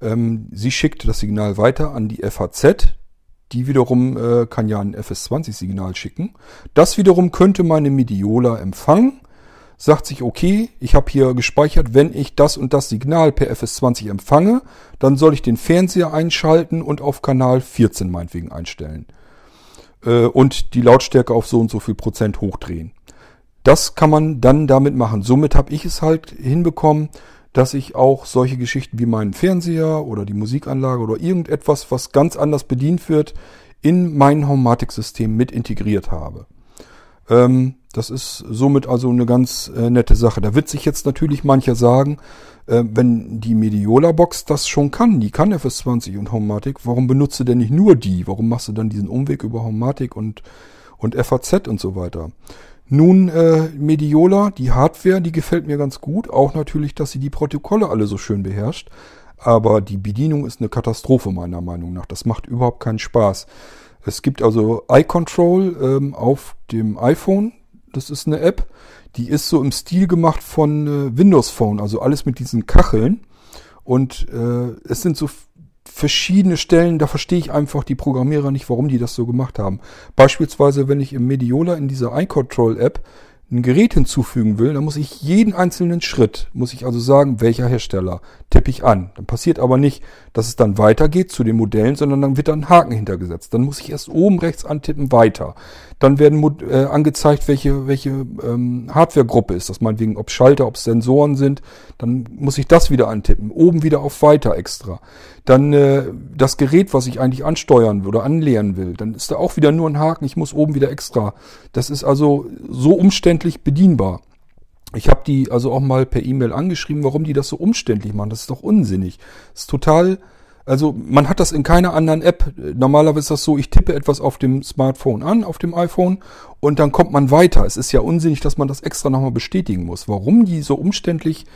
Ähm, sie schickt das Signal weiter an die FHZ, die wiederum äh, kann ja ein FS20-Signal schicken. Das wiederum könnte meine Mediola empfangen sagt sich, okay, ich habe hier gespeichert, wenn ich das und das Signal per FS20 empfange, dann soll ich den Fernseher einschalten und auf Kanal 14 meinetwegen einstellen. Äh, und die Lautstärke auf so und so viel Prozent hochdrehen. Das kann man dann damit machen. Somit habe ich es halt hinbekommen, dass ich auch solche Geschichten wie meinen Fernseher oder die Musikanlage oder irgendetwas, was ganz anders bedient wird, in mein Homematic-System mit integriert habe. Ähm, das ist somit also eine ganz äh, nette Sache. Da wird sich jetzt natürlich mancher sagen, äh, wenn die Mediola-Box das schon kann, die kann FS20 und Homematic, warum benutzt du denn nicht nur die? Warum machst du dann diesen Umweg über Homematic und, und FAZ und so weiter? Nun, äh, Mediola, die Hardware, die gefällt mir ganz gut. Auch natürlich, dass sie die Protokolle alle so schön beherrscht. Aber die Bedienung ist eine Katastrophe meiner Meinung nach. Das macht überhaupt keinen Spaß. Es gibt also iControl ähm, auf dem iPhone. Das ist eine App. Die ist so im Stil gemacht von äh, Windows Phone. Also alles mit diesen Kacheln. Und äh, es sind so verschiedene Stellen, da verstehe ich einfach die Programmierer nicht, warum die das so gemacht haben. Beispielsweise, wenn ich im Mediola in dieser iControl-App ein Gerät hinzufügen will, dann muss ich jeden einzelnen Schritt, muss ich also sagen, welcher Hersteller, tippe ich an. Dann passiert aber nicht, dass es dann weitergeht zu den Modellen, sondern dann wird da ein Haken hintergesetzt. Dann muss ich erst oben rechts antippen, weiter. Dann werden äh, angezeigt, welche, welche ähm, Hardwaregruppe ist das, meinetwegen, ob Schalter, ob Sensoren sind. Dann muss ich das wieder antippen. Oben wieder auf Weiter extra. Dann äh, das Gerät, was ich eigentlich ansteuern oder anleeren will, dann ist da auch wieder nur ein Haken. Ich muss oben wieder extra. Das ist also so umständlich bedienbar. Ich habe die also auch mal per E-Mail angeschrieben, warum die das so umständlich machen. Das ist doch unsinnig. Das ist total also man hat das in keiner anderen App. Normalerweise ist das so, ich tippe etwas auf dem Smartphone an, auf dem iPhone und dann kommt man weiter. Es ist ja unsinnig, dass man das extra nochmal bestätigen muss. Warum die so umständlich äh,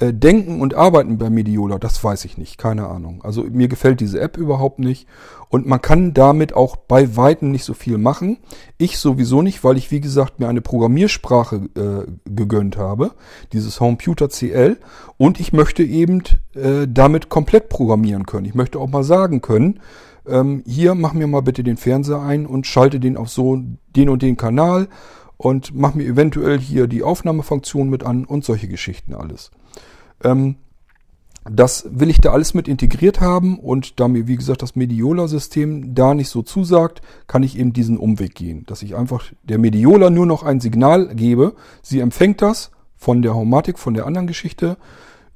denken und arbeiten bei Mediola, das weiß ich nicht, keine Ahnung. Also mir gefällt diese App überhaupt nicht und man kann damit auch bei Weitem nicht so viel machen. Ich sowieso nicht, weil ich wie gesagt mir eine Programmiersprache äh, gegönnt habe, dieses Homeputer CL und ich möchte eben äh, damit komplett programmieren können. Ich möchte auch mal sagen können, ähm, hier mach mir mal bitte den Fernseher ein und schalte den auf so den und den Kanal und mach mir eventuell hier die Aufnahmefunktion mit an und solche Geschichten alles. Ähm, das will ich da alles mit integriert haben und da mir, wie gesagt, das Mediola-System da nicht so zusagt, kann ich eben diesen Umweg gehen, dass ich einfach der Mediola nur noch ein Signal gebe. Sie empfängt das von der Homatik, von der anderen Geschichte,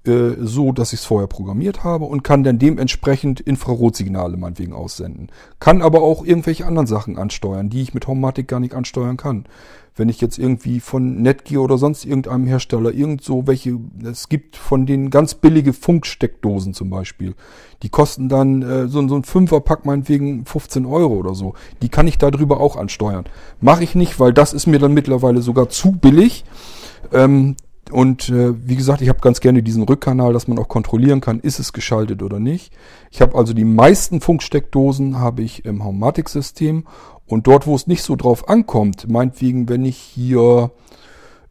so, dass ich es vorher programmiert habe und kann dann dementsprechend Infrarotsignale meinetwegen aussenden. Kann aber auch irgendwelche anderen Sachen ansteuern, die ich mit Homatic gar nicht ansteuern kann wenn ich jetzt irgendwie von Netgear oder sonst irgendeinem Hersteller irgend so welche, es gibt von den ganz billige Funksteckdosen zum Beispiel, die kosten dann äh, so, so ein Fünferpack meinetwegen 15 Euro oder so. Die kann ich darüber auch ansteuern. Mache ich nicht, weil das ist mir dann mittlerweile sogar zu billig. Ähm, und äh, wie gesagt, ich habe ganz gerne diesen Rückkanal, dass man auch kontrollieren kann, ist es geschaltet oder nicht. Ich habe also die meisten Funksteckdosen habe ich im Homematic-System und dort, wo es nicht so drauf ankommt, meinetwegen, wenn ich hier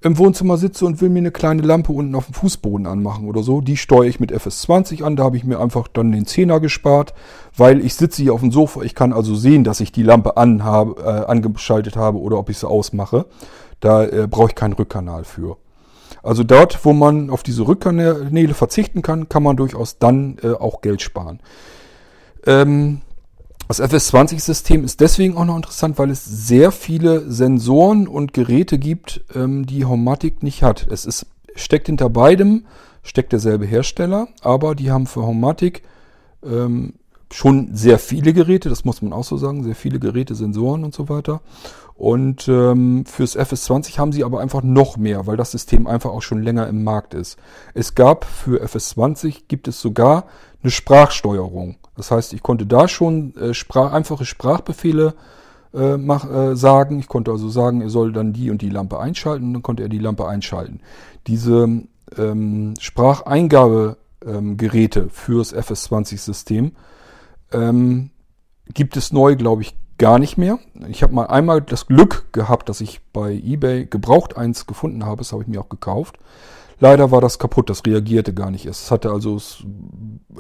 im Wohnzimmer sitze und will mir eine kleine Lampe unten auf dem Fußboden anmachen oder so, die steuere ich mit FS20 an. Da habe ich mir einfach dann den Zehner gespart, weil ich sitze hier auf dem Sofa. Ich kann also sehen, dass ich die Lampe an habe, äh, angeschaltet habe oder ob ich sie ausmache. Da äh, brauche ich keinen Rückkanal für. Also dort, wo man auf diese Rückkanäle verzichten kann, kann man durchaus dann äh, auch Geld sparen. Ähm, das FS20-System ist deswegen auch noch interessant, weil es sehr viele Sensoren und Geräte gibt, ähm, die Homatic nicht hat. Es ist, steckt hinter beidem, steckt derselbe Hersteller, aber die haben für Homatic ähm, schon sehr viele Geräte, das muss man auch so sagen, sehr viele Geräte, Sensoren und so weiter. Und ähm, fürs FS20 haben sie aber einfach noch mehr, weil das System einfach auch schon länger im Markt ist. Es gab für FS20 gibt es sogar eine Sprachsteuerung. Das heißt, ich konnte da schon äh, Sprach, einfache Sprachbefehle äh, mach, äh, sagen. Ich konnte also sagen, er soll dann die und die Lampe einschalten und dann konnte er die Lampe einschalten. Diese ähm, Spracheingabegeräte ähm, fürs FS20-System ähm, gibt es neu, glaube ich, gar nicht mehr. Ich habe mal einmal das Glück gehabt, dass ich bei eBay gebraucht eins gefunden habe. Das habe ich mir auch gekauft. Leider war das kaputt, das reagierte gar nicht. Es hatte also, es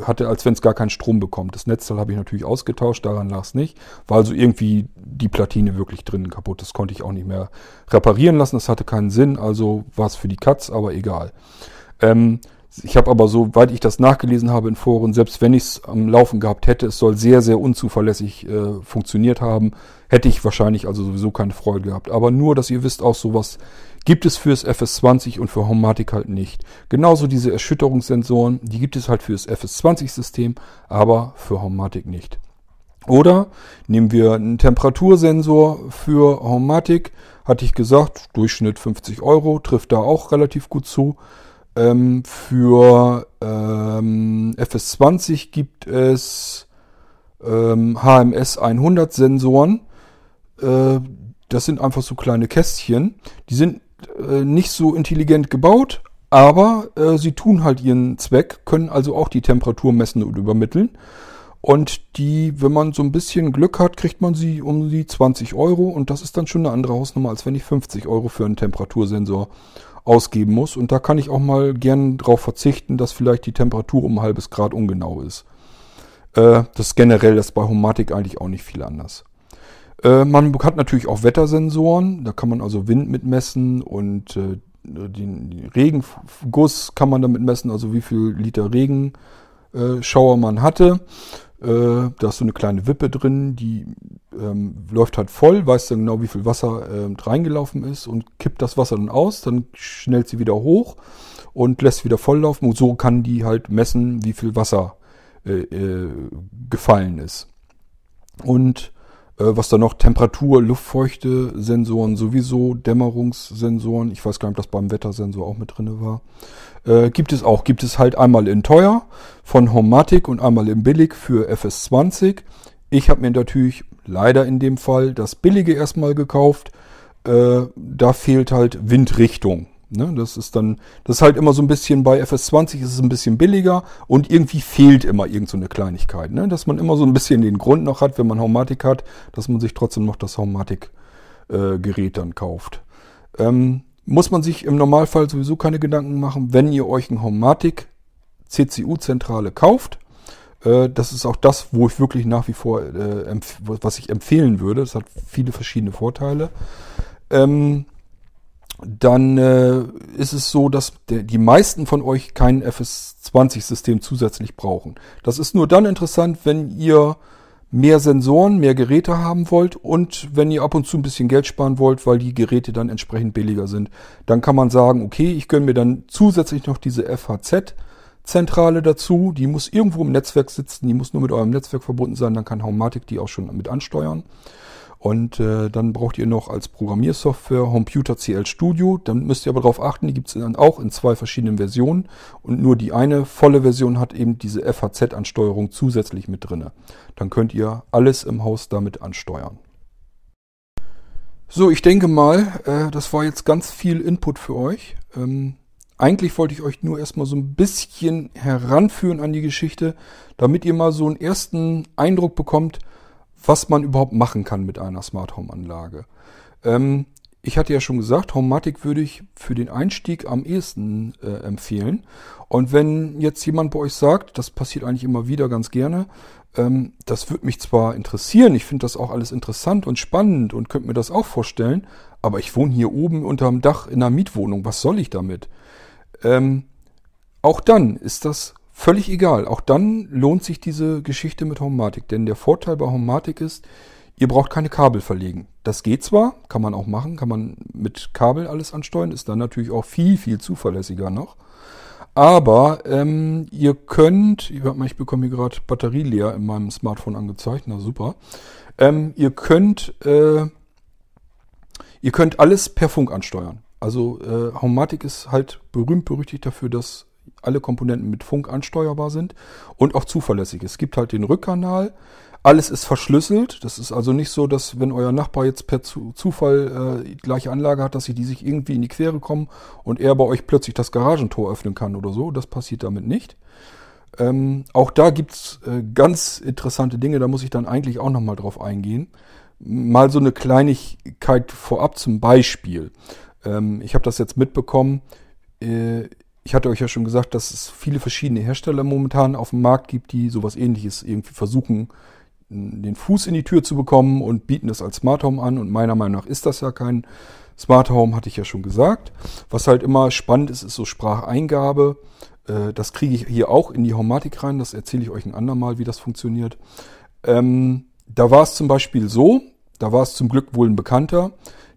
hatte, als wenn es gar keinen Strom bekommt. Das Netzteil habe ich natürlich ausgetauscht, daran lag es nicht. War also irgendwie die Platine wirklich drinnen kaputt. Das konnte ich auch nicht mehr reparieren lassen. Das hatte keinen Sinn, also war es für die Katz, aber egal. Ähm, ich habe aber, soweit ich das nachgelesen habe in Foren, selbst wenn ich es am Laufen gehabt hätte, es soll sehr, sehr unzuverlässig äh, funktioniert haben, hätte ich wahrscheinlich also sowieso keine Freude gehabt. Aber nur, dass ihr wisst, auch sowas Gibt es fürs FS20 und für Homatic halt nicht. Genauso diese Erschütterungssensoren, die gibt es halt fürs FS20-System, aber für Homatic nicht. Oder nehmen wir einen Temperatursensor für Homatic, hatte ich gesagt, Durchschnitt 50 Euro, trifft da auch relativ gut zu. Ähm, für ähm, FS20 gibt es ähm, HMS 100 Sensoren. Äh, das sind einfach so kleine Kästchen. Die sind äh, nicht so intelligent gebaut, aber äh, sie tun halt ihren Zweck, können also auch die Temperatur messen und übermitteln. Und die, wenn man so ein bisschen Glück hat, kriegt man sie um die 20 Euro. Und das ist dann schon eine andere Hausnummer, als wenn ich 50 Euro für einen Temperatursensor ausgeben muss. Und da kann ich auch mal gern darauf verzichten, dass vielleicht die Temperatur um ein halbes Grad ungenau ist. Äh, das ist generell das bei Homatik eigentlich auch nicht viel anders. Äh, man hat natürlich auch Wettersensoren. Da kann man also Wind mitmessen und äh, den Regenguss kann man damit messen, also wie viel Liter Regenschauer man hatte. Äh, da ist so eine kleine Wippe drin, die ähm, läuft halt voll, weiß dann genau, wie viel Wasser äh, reingelaufen ist und kippt das Wasser dann aus, dann schnellt sie wieder hoch und lässt wieder volllaufen und so kann die halt messen, wie viel Wasser äh, äh gefallen ist. Und was da noch? Temperatur, Luftfeuchte, Sensoren sowieso, Dämmerungssensoren. Ich weiß gar nicht, ob das beim Wettersensor auch mit drin war. Äh, gibt es auch. Gibt es halt einmal in teuer von Homatic und einmal in billig für FS20. Ich habe mir natürlich leider in dem Fall das billige erstmal gekauft. Äh, da fehlt halt Windrichtung. Ne, das ist dann, das ist halt immer so ein bisschen bei FS20 ist es ein bisschen billiger und irgendwie fehlt immer irgend so eine Kleinigkeit, ne, dass man immer so ein bisschen den Grund noch hat, wenn man Haumatik hat, dass man sich trotzdem noch das Haumatik-Gerät äh, dann kauft. Ähm, muss man sich im Normalfall sowieso keine Gedanken machen, wenn ihr euch ein Haumatik CCU-Zentrale kauft. Äh, das ist auch das, wo ich wirklich nach wie vor, äh, was ich empfehlen würde. Das hat viele verschiedene Vorteile. Ähm, dann äh, ist es so, dass der, die meisten von euch kein FS20-System zusätzlich brauchen. Das ist nur dann interessant, wenn ihr mehr Sensoren, mehr Geräte haben wollt und wenn ihr ab und zu ein bisschen Geld sparen wollt, weil die Geräte dann entsprechend billiger sind. Dann kann man sagen, okay, ich gönne mir dann zusätzlich noch diese FHZ-Zentrale dazu. Die muss irgendwo im Netzwerk sitzen, die muss nur mit eurem Netzwerk verbunden sein, dann kann Haumatic die auch schon mit ansteuern. Und äh, dann braucht ihr noch als Programmiersoftware Computer CL Studio. Dann müsst ihr aber darauf achten, die gibt es dann auch in zwei verschiedenen Versionen. Und nur die eine volle Version hat eben diese FHZ-Ansteuerung zusätzlich mit drinne. Dann könnt ihr alles im Haus damit ansteuern. So, ich denke mal, äh, das war jetzt ganz viel Input für euch. Ähm, eigentlich wollte ich euch nur erstmal so ein bisschen heranführen an die Geschichte, damit ihr mal so einen ersten Eindruck bekommt, was man überhaupt machen kann mit einer Smart Home Anlage. Ähm, ich hatte ja schon gesagt, Homematic würde ich für den Einstieg am ehesten äh, empfehlen. Und wenn jetzt jemand bei euch sagt, das passiert eigentlich immer wieder ganz gerne, ähm, das würde mich zwar interessieren, ich finde das auch alles interessant und spannend und könnte mir das auch vorstellen, aber ich wohne hier oben unterm Dach in einer Mietwohnung, was soll ich damit? Ähm, auch dann ist das Völlig egal. Auch dann lohnt sich diese Geschichte mit Homematic. Denn der Vorteil bei Homematic ist, ihr braucht keine Kabel verlegen. Das geht zwar, kann man auch machen, kann man mit Kabel alles ansteuern, ist dann natürlich auch viel, viel zuverlässiger noch. Aber ähm, ihr könnt, ich, mal, ich bekomme hier gerade Batterie leer in meinem Smartphone angezeigt, na super. Ähm, ihr könnt, äh, ihr könnt alles per Funk ansteuern. Also äh, Homematic ist halt berühmt berüchtigt dafür, dass alle Komponenten mit Funk ansteuerbar sind und auch zuverlässig. Es gibt halt den Rückkanal. Alles ist verschlüsselt. Das ist also nicht so, dass wenn euer Nachbar jetzt per Zufall äh, die gleiche Anlage hat, dass sie die sich irgendwie in die Quere kommen und er bei euch plötzlich das Garagentor öffnen kann oder so. Das passiert damit nicht. Ähm, auch da gibt's äh, ganz interessante Dinge. Da muss ich dann eigentlich auch nochmal drauf eingehen. Mal so eine Kleinigkeit vorab zum Beispiel. Ähm, ich habe das jetzt mitbekommen. Äh, ich hatte euch ja schon gesagt, dass es viele verschiedene Hersteller momentan auf dem Markt gibt, die sowas ähnliches irgendwie versuchen, den Fuß in die Tür zu bekommen und bieten das als Smart Home an. Und meiner Meinung nach ist das ja kein Smart Home, hatte ich ja schon gesagt. Was halt immer spannend ist, ist so Spracheingabe. Äh, das kriege ich hier auch in die Homatik rein. Das erzähle ich euch ein andermal, wie das funktioniert. Ähm, da war es zum Beispiel so, da war es zum Glück wohl ein Bekannter,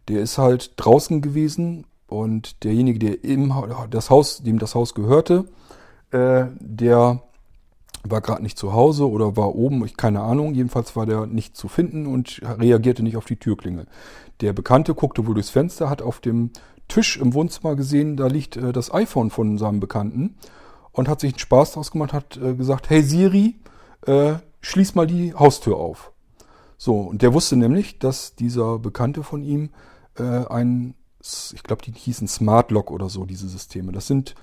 der ist halt draußen gewesen und derjenige, der im das Haus, dem das Haus gehörte, äh, der war gerade nicht zu Hause oder war oben, ich keine Ahnung. Jedenfalls war der nicht zu finden und reagierte nicht auf die Türklingel. Der Bekannte guckte wohl durchs Fenster, hat auf dem Tisch im Wohnzimmer gesehen, da liegt äh, das iPhone von seinem Bekannten und hat sich einen Spaß draus gemacht, hat äh, gesagt, hey Siri, äh, schließ mal die Haustür auf. So, und der wusste nämlich, dass dieser Bekannte von ihm äh, ein, ich glaube, die hießen Smart Lock oder so, diese Systeme. Das sind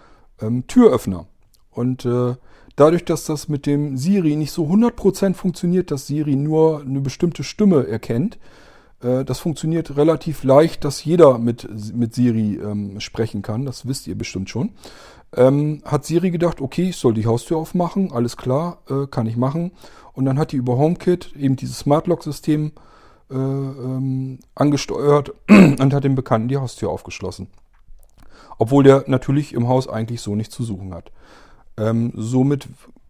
ähm, Türöffner. Und äh, dadurch, dass das mit dem Siri nicht so 100% funktioniert, dass Siri nur eine bestimmte Stimme erkennt, äh, das funktioniert relativ leicht, dass jeder mit, mit Siri ähm, sprechen kann. Das wisst ihr bestimmt schon. Ähm, hat Siri gedacht, okay, ich soll die Haustür aufmachen, alles klar, äh, kann ich machen. Und dann hat die über HomeKit eben dieses Smart Lock System äh, ähm, angesteuert und hat dem Bekannten die Haustür aufgeschlossen. Obwohl der natürlich im Haus eigentlich so nichts zu suchen hat. Ähm, somit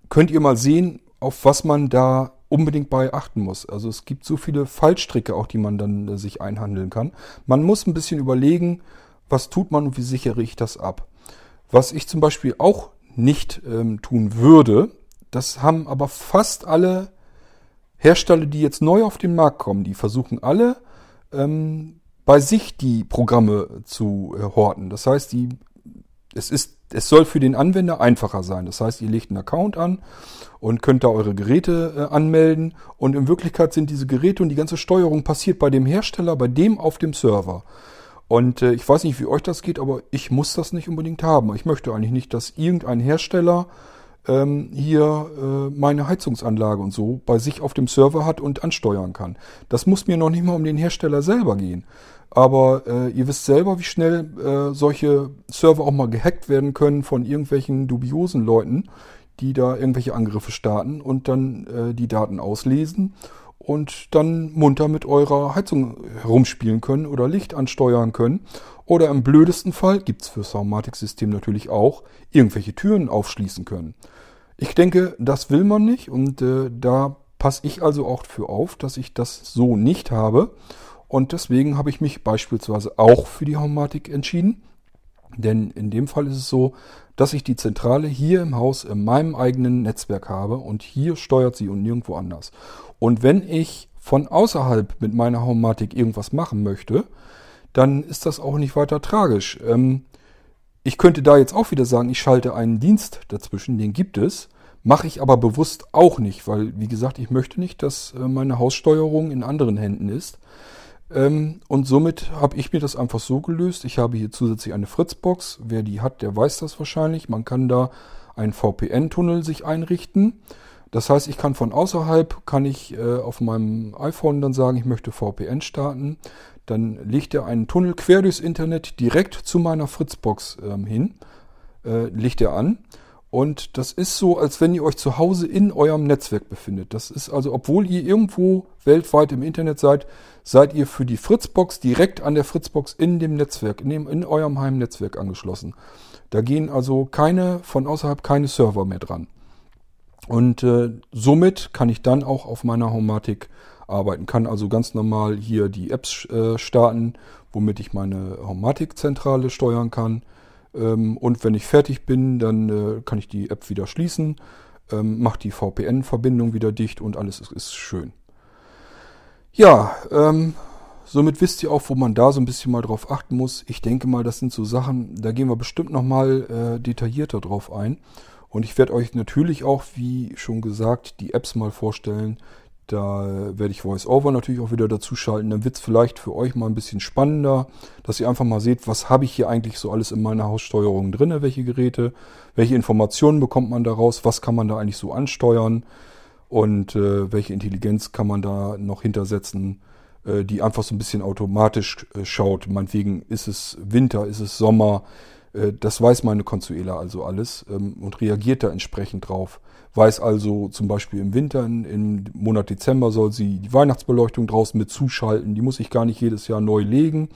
könnt ihr mal sehen, auf was man da unbedingt bei achten muss. Also es gibt so viele Fallstricke auch, die man dann äh, sich einhandeln kann. Man muss ein bisschen überlegen, was tut man und wie sichere ich das ab. Was ich zum Beispiel auch nicht ähm, tun würde, das haben aber fast alle Hersteller, die jetzt neu auf den Markt kommen, die versuchen alle ähm, bei sich die Programme zu äh, horten. Das heißt, die, es, ist, es soll für den Anwender einfacher sein. Das heißt, ihr legt einen Account an und könnt da eure Geräte äh, anmelden. Und in Wirklichkeit sind diese Geräte und die ganze Steuerung passiert bei dem Hersteller, bei dem auf dem Server. Und äh, ich weiß nicht, wie euch das geht, aber ich muss das nicht unbedingt haben. Ich möchte eigentlich nicht, dass irgendein Hersteller ähm, hier äh, meine Heizungsanlage und so bei sich auf dem Server hat und ansteuern kann. Das muss mir noch nicht mal um den Hersteller selber gehen. Aber äh, ihr wisst selber, wie schnell äh, solche Server auch mal gehackt werden können von irgendwelchen dubiosen Leuten, die da irgendwelche Angriffe starten und dann äh, die Daten auslesen und dann munter mit eurer Heizung herumspielen können oder Licht ansteuern können. Oder im blödesten Fall, gibt's für Soundmatic-System natürlich auch, irgendwelche Türen aufschließen können. Ich denke, das will man nicht und äh, da passe ich also auch für auf, dass ich das so nicht habe. Und deswegen habe ich mich beispielsweise auch für die Homematic entschieden. Denn in dem Fall ist es so, dass ich die Zentrale hier im Haus in meinem eigenen Netzwerk habe und hier steuert sie und nirgendwo anders. Und wenn ich von außerhalb mit meiner Homematic irgendwas machen möchte, dann ist das auch nicht weiter tragisch. Ähm, ich könnte da jetzt auch wieder sagen, ich schalte einen Dienst dazwischen, den gibt es, mache ich aber bewusst auch nicht, weil, wie gesagt, ich möchte nicht, dass äh, meine Haussteuerung in anderen Händen ist. Ähm, und somit habe ich mir das einfach so gelöst. Ich habe hier zusätzlich eine Fritzbox. Wer die hat, der weiß das wahrscheinlich. Man kann da einen VPN-Tunnel sich einrichten. Das heißt, ich kann von außerhalb, kann ich äh, auf meinem iPhone dann sagen, ich möchte VPN starten. Dann legt er einen Tunnel quer durchs Internet direkt zu meiner Fritzbox ähm, hin, äh, legt er an. Und das ist so, als wenn ihr euch zu Hause in eurem Netzwerk befindet. Das ist also, obwohl ihr irgendwo weltweit im Internet seid, seid ihr für die Fritzbox direkt an der Fritzbox in dem Netzwerk, in, dem, in eurem Heimnetzwerk angeschlossen. Da gehen also keine, von außerhalb keine Server mehr dran. Und äh, somit kann ich dann auch auf meiner Homatic arbeiten. Kann also ganz normal hier die Apps äh, starten, womit ich meine Homatic-Zentrale steuern kann und wenn ich fertig bin, dann äh, kann ich die App wieder schließen, ähm, macht die VPN-Verbindung wieder dicht und alles ist, ist schön. Ja, ähm, somit wisst ihr auch, wo man da so ein bisschen mal drauf achten muss. Ich denke mal, das sind so Sachen, da gehen wir bestimmt nochmal äh, detaillierter drauf ein. Und ich werde euch natürlich auch, wie schon gesagt, die Apps mal vorstellen, da werde ich VoiceOver natürlich auch wieder dazu schalten. Dann wird es vielleicht für euch mal ein bisschen spannender, dass ihr einfach mal seht, was habe ich hier eigentlich so alles in meiner Haussteuerung drin, welche Geräte, welche Informationen bekommt man daraus, was kann man da eigentlich so ansteuern? Und äh, welche Intelligenz kann man da noch hintersetzen, äh, die einfach so ein bisschen automatisch äh, schaut. Meinetwegen ist es Winter, ist es Sommer, äh, das weiß meine Consuela also alles ähm, und reagiert da entsprechend drauf weiß also zum Beispiel im Winter, im Monat Dezember soll sie die Weihnachtsbeleuchtung draußen mit zuschalten. Die muss ich gar nicht jedes Jahr neu legen.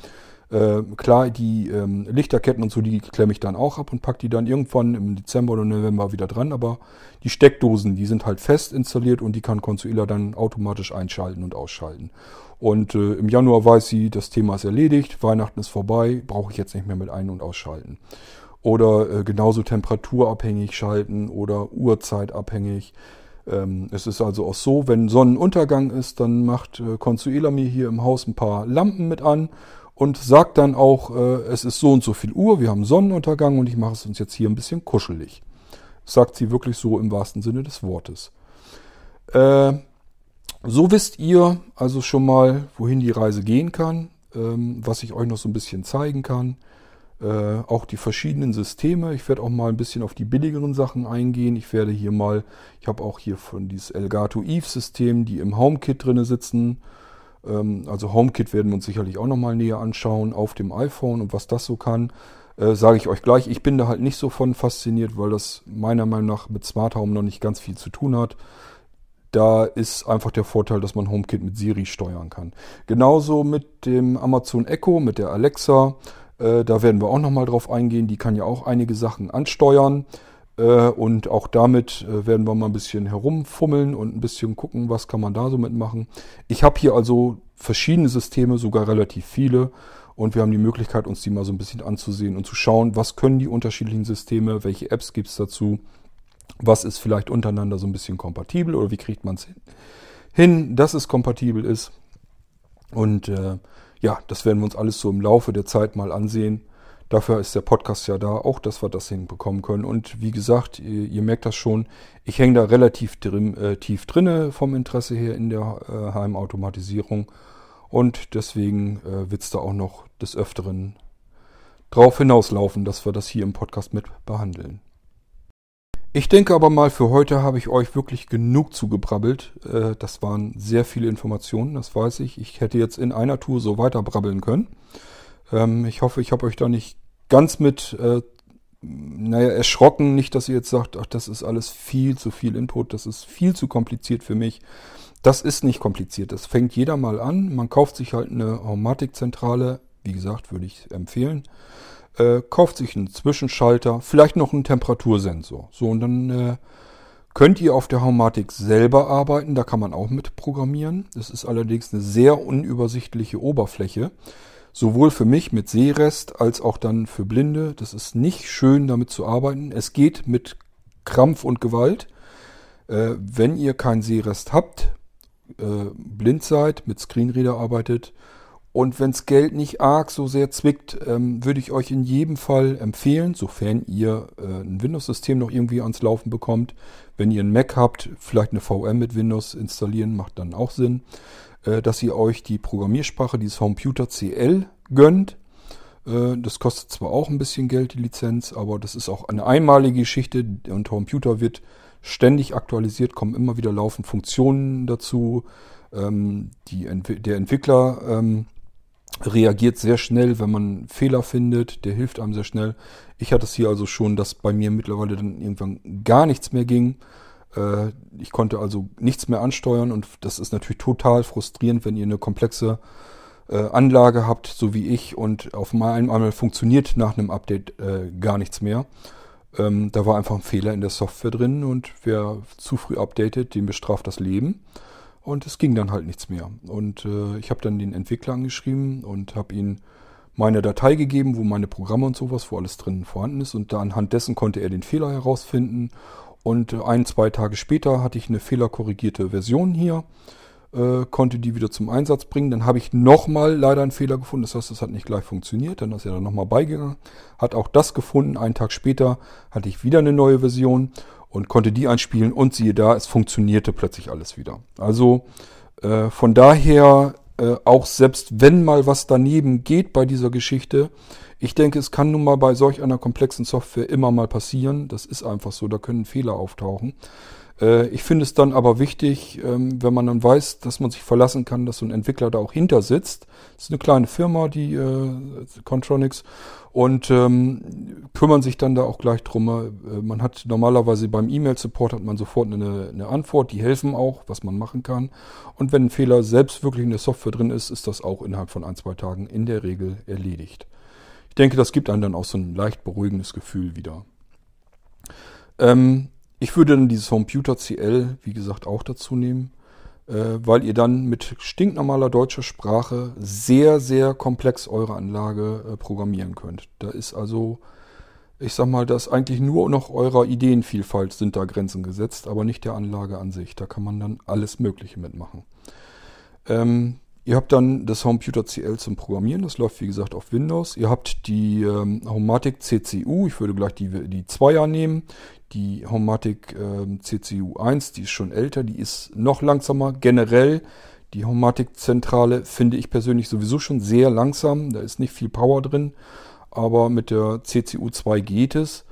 Äh, klar, die ähm, Lichterketten und so, die klemme ich dann auch ab und packe die dann irgendwann im Dezember oder November wieder dran. Aber die Steckdosen, die sind halt fest installiert und die kann Consuela dann automatisch einschalten und ausschalten. Und äh, im Januar weiß sie, das Thema ist erledigt, Weihnachten ist vorbei, brauche ich jetzt nicht mehr mit ein- und ausschalten. Oder äh, genauso temperaturabhängig schalten oder uhrzeitabhängig. Ähm, es ist also auch so, wenn Sonnenuntergang ist, dann macht äh, Consuela mir hier im Haus ein paar Lampen mit an und sagt dann auch, äh, es ist so und so viel Uhr, wir haben Sonnenuntergang und ich mache es uns jetzt hier ein bisschen kuschelig. sagt sie wirklich so im wahrsten Sinne des Wortes. Äh, so wisst ihr also schon mal, wohin die Reise gehen kann, ähm, was ich euch noch so ein bisschen zeigen kann. Äh, auch die verschiedenen Systeme. Ich werde auch mal ein bisschen auf die billigeren Sachen eingehen. Ich werde hier mal, ich habe auch hier von dieses Elgato Eve System, die im HomeKit drinne sitzen. Ähm, also HomeKit werden wir uns sicherlich auch nochmal näher anschauen auf dem iPhone und was das so kann. Äh, Sage ich euch gleich. Ich bin da halt nicht so von fasziniert, weil das meiner Meinung nach mit Smart Home noch nicht ganz viel zu tun hat. Da ist einfach der Vorteil, dass man HomeKit mit Siri steuern kann. Genauso mit dem Amazon Echo, mit der Alexa. Äh, da werden wir auch nochmal drauf eingehen. Die kann ja auch einige Sachen ansteuern. Äh, und auch damit äh, werden wir mal ein bisschen herumfummeln und ein bisschen gucken, was kann man da so mitmachen. Ich habe hier also verschiedene Systeme, sogar relativ viele. Und wir haben die Möglichkeit, uns die mal so ein bisschen anzusehen und zu schauen, was können die unterschiedlichen Systeme, welche Apps gibt es dazu, was ist vielleicht untereinander so ein bisschen kompatibel oder wie kriegt man es hin, hin, dass es kompatibel ist. Und äh, ja, das werden wir uns alles so im Laufe der Zeit mal ansehen. Dafür ist der Podcast ja da, auch dass wir das hinbekommen können. Und wie gesagt, ihr, ihr merkt das schon, ich hänge da relativ drin, äh, tief drinne vom Interesse her in der äh, Heimautomatisierung. Und deswegen äh, wird es da auch noch des Öfteren drauf hinauslaufen, dass wir das hier im Podcast mit behandeln. Ich denke aber mal, für heute habe ich euch wirklich genug zugebrabbelt. Äh, das waren sehr viele Informationen, das weiß ich. Ich hätte jetzt in einer Tour so weiter brabbeln können. Ähm, ich hoffe, ich habe euch da nicht ganz mit, äh, naja, erschrocken. Nicht, dass ihr jetzt sagt, ach, das ist alles viel zu viel Input, das ist viel zu kompliziert für mich. Das ist nicht kompliziert. Das fängt jeder mal an. Man kauft sich halt eine Haumatikzentrale. Wie gesagt, würde ich empfehlen äh, kauft sich einen Zwischenschalter, vielleicht noch einen Temperatursensor. So, und dann äh, könnt ihr auf der Haumatik selber arbeiten. Da kann man auch mit programmieren. Es ist allerdings eine sehr unübersichtliche Oberfläche. Sowohl für mich mit Sehrest als auch dann für Blinde. Das ist nicht schön damit zu arbeiten. Es geht mit Krampf und Gewalt. Äh, wenn ihr keinen Sehrest habt, äh, blind seid, mit Screenreader arbeitet, und wenns Geld nicht arg so sehr zwickt, ähm, würde ich euch in jedem Fall empfehlen, sofern ihr äh, ein Windows-System noch irgendwie ans Laufen bekommt. Wenn ihr einen Mac habt, vielleicht eine VM mit Windows installieren, macht dann auch Sinn, äh, dass ihr euch die Programmiersprache, dieses Computer CL gönnt. Äh, das kostet zwar auch ein bisschen Geld, die Lizenz, aber das ist auch eine einmalige Geschichte und Computer wird ständig aktualisiert, kommen immer wieder laufend Funktionen dazu. Ähm, die, der Entwickler ähm, reagiert sehr schnell, wenn man Fehler findet, der hilft einem sehr schnell. Ich hatte es hier also schon, dass bei mir mittlerweile dann irgendwann gar nichts mehr ging. Äh, ich konnte also nichts mehr ansteuern und das ist natürlich total frustrierend, wenn ihr eine komplexe äh, Anlage habt, so wie ich, und auf einmal funktioniert nach einem Update äh, gar nichts mehr. Ähm, da war einfach ein Fehler in der Software drin und wer zu früh updatet, dem bestraft das Leben. Und es ging dann halt nichts mehr. Und äh, ich habe dann den Entwickler angeschrieben und habe ihm meine Datei gegeben, wo meine Programme und sowas, wo alles drin vorhanden ist. Und anhand dessen konnte er den Fehler herausfinden. Und äh, ein, zwei Tage später hatte ich eine fehlerkorrigierte Version hier, äh, konnte die wieder zum Einsatz bringen. Dann habe ich nochmal leider einen Fehler gefunden. Das heißt, es hat nicht gleich funktioniert. Dann ist er dann nochmal beigegangen, hat auch das gefunden. Einen Tag später hatte ich wieder eine neue Version und konnte die einspielen und siehe da, es funktionierte plötzlich alles wieder. Also äh, von daher äh, auch selbst wenn mal was daneben geht bei dieser Geschichte, ich denke, es kann nun mal bei solch einer komplexen Software immer mal passieren. Das ist einfach so, da können Fehler auftauchen. Äh, ich finde es dann aber wichtig, ähm, wenn man dann weiß, dass man sich verlassen kann, dass so ein Entwickler da auch hinter sitzt. Das ist eine kleine Firma, die äh, Contronics, und ähm, kümmern sich dann da auch gleich drum. Äh, man hat normalerweise beim E-Mail-Support hat man sofort eine, eine Antwort, die helfen auch, was man machen kann. Und wenn ein Fehler selbst wirklich in der Software drin ist, ist das auch innerhalb von ein, zwei Tagen in der Regel erledigt. Ich denke, das gibt einem dann auch so ein leicht beruhigendes Gefühl wieder. Ähm, ich würde dann dieses Computer CL, wie gesagt, auch dazu nehmen, äh, weil ihr dann mit stinknormaler deutscher Sprache sehr, sehr komplex eure Anlage äh, programmieren könnt. Da ist also ich sag mal, dass eigentlich nur noch eurer Ideenvielfalt sind da Grenzen gesetzt, aber nicht der Anlage an sich. Da kann man dann alles Mögliche mitmachen. Ähm, ihr habt dann das Homeputer CL zum Programmieren. Das läuft wie gesagt auf Windows. Ihr habt die ähm, Homatic CCU. Ich würde gleich die, die Zweier nehmen. Die Homatic ähm, CCU 1, die ist schon älter. Die ist noch langsamer. Generell die Homatic-Zentrale finde ich persönlich sowieso schon sehr langsam. Da ist nicht viel Power drin. Aber mit der CCU 2 geht es.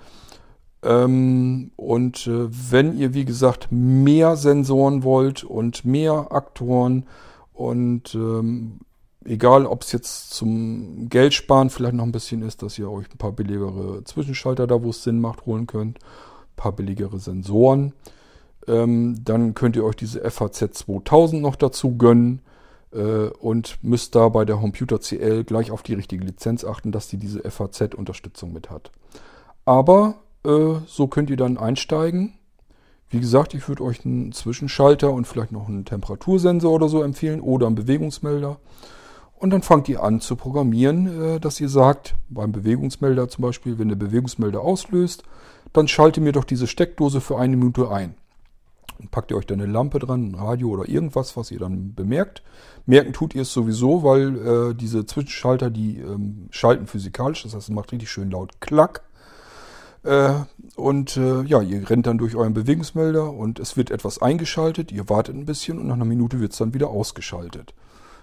Ähm, und äh, wenn ihr, wie gesagt, mehr Sensoren wollt und mehr Aktoren und ähm, egal, ob es jetzt zum Geldsparen vielleicht noch ein bisschen ist, dass ihr euch ein paar billigere Zwischenschalter da, wo es Sinn macht, holen könnt, paar billigere Sensoren, ähm, dann könnt ihr euch diese FHZ 2000 noch dazu gönnen äh, und müsst da bei der Computer CL gleich auf die richtige Lizenz achten, dass die diese FHZ-Unterstützung mit hat. Aber äh, so könnt ihr dann einsteigen wie gesagt, ich würde euch einen Zwischenschalter und vielleicht noch einen Temperatursensor oder so empfehlen oder einen Bewegungsmelder. Und dann fangt ihr an zu programmieren, äh, dass ihr sagt, beim Bewegungsmelder zum Beispiel, wenn der Bewegungsmelder auslöst, dann schalte mir doch diese Steckdose für eine Minute ein. Dann packt ihr euch da eine Lampe dran, ein Radio oder irgendwas, was ihr dann bemerkt. Merken tut ihr es sowieso, weil äh, diese Zwischenschalter, die ähm, schalten physikalisch, das heißt, es macht richtig schön laut Klack. Äh, und äh, ja, ihr rennt dann durch euren Bewegungsmelder und es wird etwas eingeschaltet, ihr wartet ein bisschen und nach einer Minute wird es dann wieder ausgeschaltet.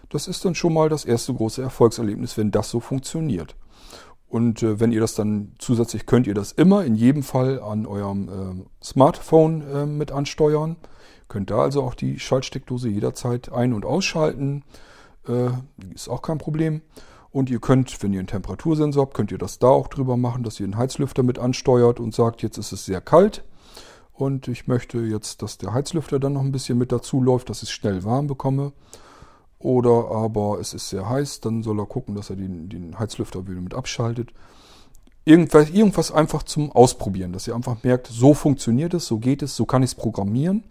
Das ist dann schon mal das erste große Erfolgserlebnis, wenn das so funktioniert. Und äh, wenn ihr das dann zusätzlich könnt ihr das immer in jedem Fall an eurem äh, Smartphone äh, mit ansteuern. Könnt da also auch die Schaltsteckdose jederzeit ein- und ausschalten. Äh, ist auch kein Problem. Und ihr könnt, wenn ihr einen Temperatursensor habt, könnt ihr das da auch drüber machen, dass ihr den Heizlüfter mit ansteuert und sagt, jetzt ist es sehr kalt. Und ich möchte jetzt, dass der Heizlüfter dann noch ein bisschen mit dazu läuft, dass ich es schnell warm bekomme. Oder aber es ist sehr heiß, dann soll er gucken, dass er den, den Heizlüfter wieder mit abschaltet. Irgendwas, irgendwas einfach zum Ausprobieren, dass ihr einfach merkt, so funktioniert es, so geht es, so kann ich es programmieren.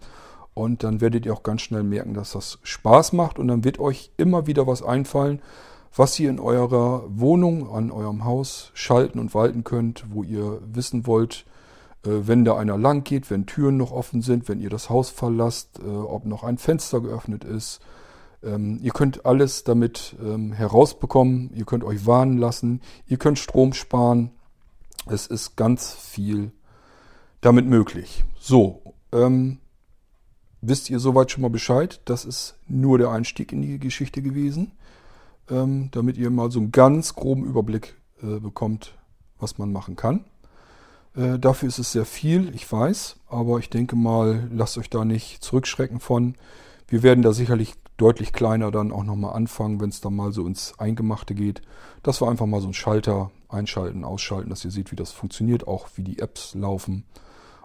Und dann werdet ihr auch ganz schnell merken, dass das Spaß macht und dann wird euch immer wieder was einfallen, was ihr in eurer Wohnung, an eurem Haus schalten und walten könnt, wo ihr wissen wollt, äh, wenn da einer lang geht, wenn Türen noch offen sind, wenn ihr das Haus verlasst, äh, ob noch ein Fenster geöffnet ist. Ähm, ihr könnt alles damit ähm, herausbekommen, ihr könnt euch warnen lassen, ihr könnt Strom sparen. Es ist ganz viel damit möglich. So, ähm, wisst ihr soweit schon mal Bescheid? Das ist nur der Einstieg in die Geschichte gewesen ähm, damit ihr mal so einen ganz groben Überblick äh, bekommt, was man machen kann. Äh, dafür ist es sehr viel, ich weiß, aber ich denke mal, lasst euch da nicht zurückschrecken von. Wir werden da sicherlich deutlich kleiner dann auch nochmal anfangen, wenn es dann mal so ins Eingemachte geht. Dass wir einfach mal so einen Schalter einschalten, ausschalten, dass ihr seht, wie das funktioniert, auch wie die Apps laufen.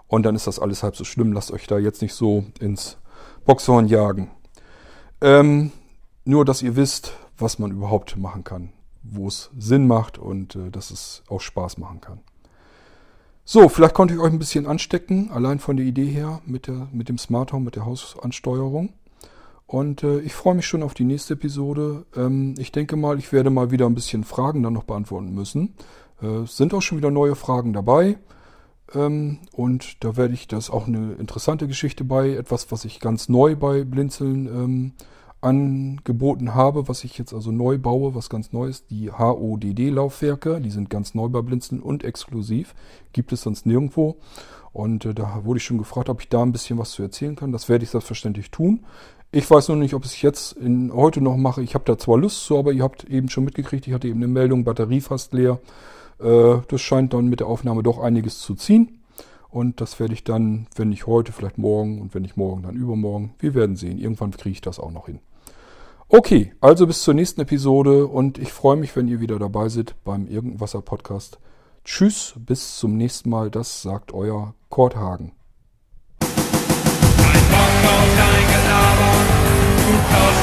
Und dann ist das alles halb so schlimm. Lasst euch da jetzt nicht so ins Boxhorn jagen. Ähm, nur, dass ihr wisst, was man überhaupt machen kann, wo es Sinn macht und äh, dass es auch Spaß machen kann. So, vielleicht konnte ich euch ein bisschen anstecken, allein von der Idee her mit, der, mit dem Smart Home, mit der Hausansteuerung. Und äh, ich freue mich schon auf die nächste Episode. Ähm, ich denke mal, ich werde mal wieder ein bisschen Fragen dann noch beantworten müssen. Äh, es sind auch schon wieder neue Fragen dabei. Ähm, und da werde ich, das auch eine interessante Geschichte bei, etwas, was ich ganz neu bei Blinzeln ähm, angeboten habe, was ich jetzt also neu baue, was ganz neu ist, die HODD-Laufwerke. Die sind ganz neu bei Blinzeln und exklusiv. Gibt es sonst nirgendwo. Und äh, da wurde ich schon gefragt, ob ich da ein bisschen was zu erzählen kann. Das werde ich selbstverständlich tun. Ich weiß nur nicht, ob ich es jetzt in, heute noch mache. Ich habe da zwar Lust zu, aber ihr habt eben schon mitgekriegt, ich hatte eben eine Meldung, Batterie fast leer. Äh, das scheint dann mit der Aufnahme doch einiges zu ziehen. Und das werde ich dann, wenn nicht heute, vielleicht morgen und wenn nicht morgen, dann übermorgen. Wir werden sehen. Irgendwann kriege ich das auch noch hin. Okay, also bis zur nächsten Episode und ich freue mich, wenn ihr wieder dabei seid beim Irgendwasser Podcast. Tschüss, bis zum nächsten Mal. Das sagt euer Kurt Hagen. because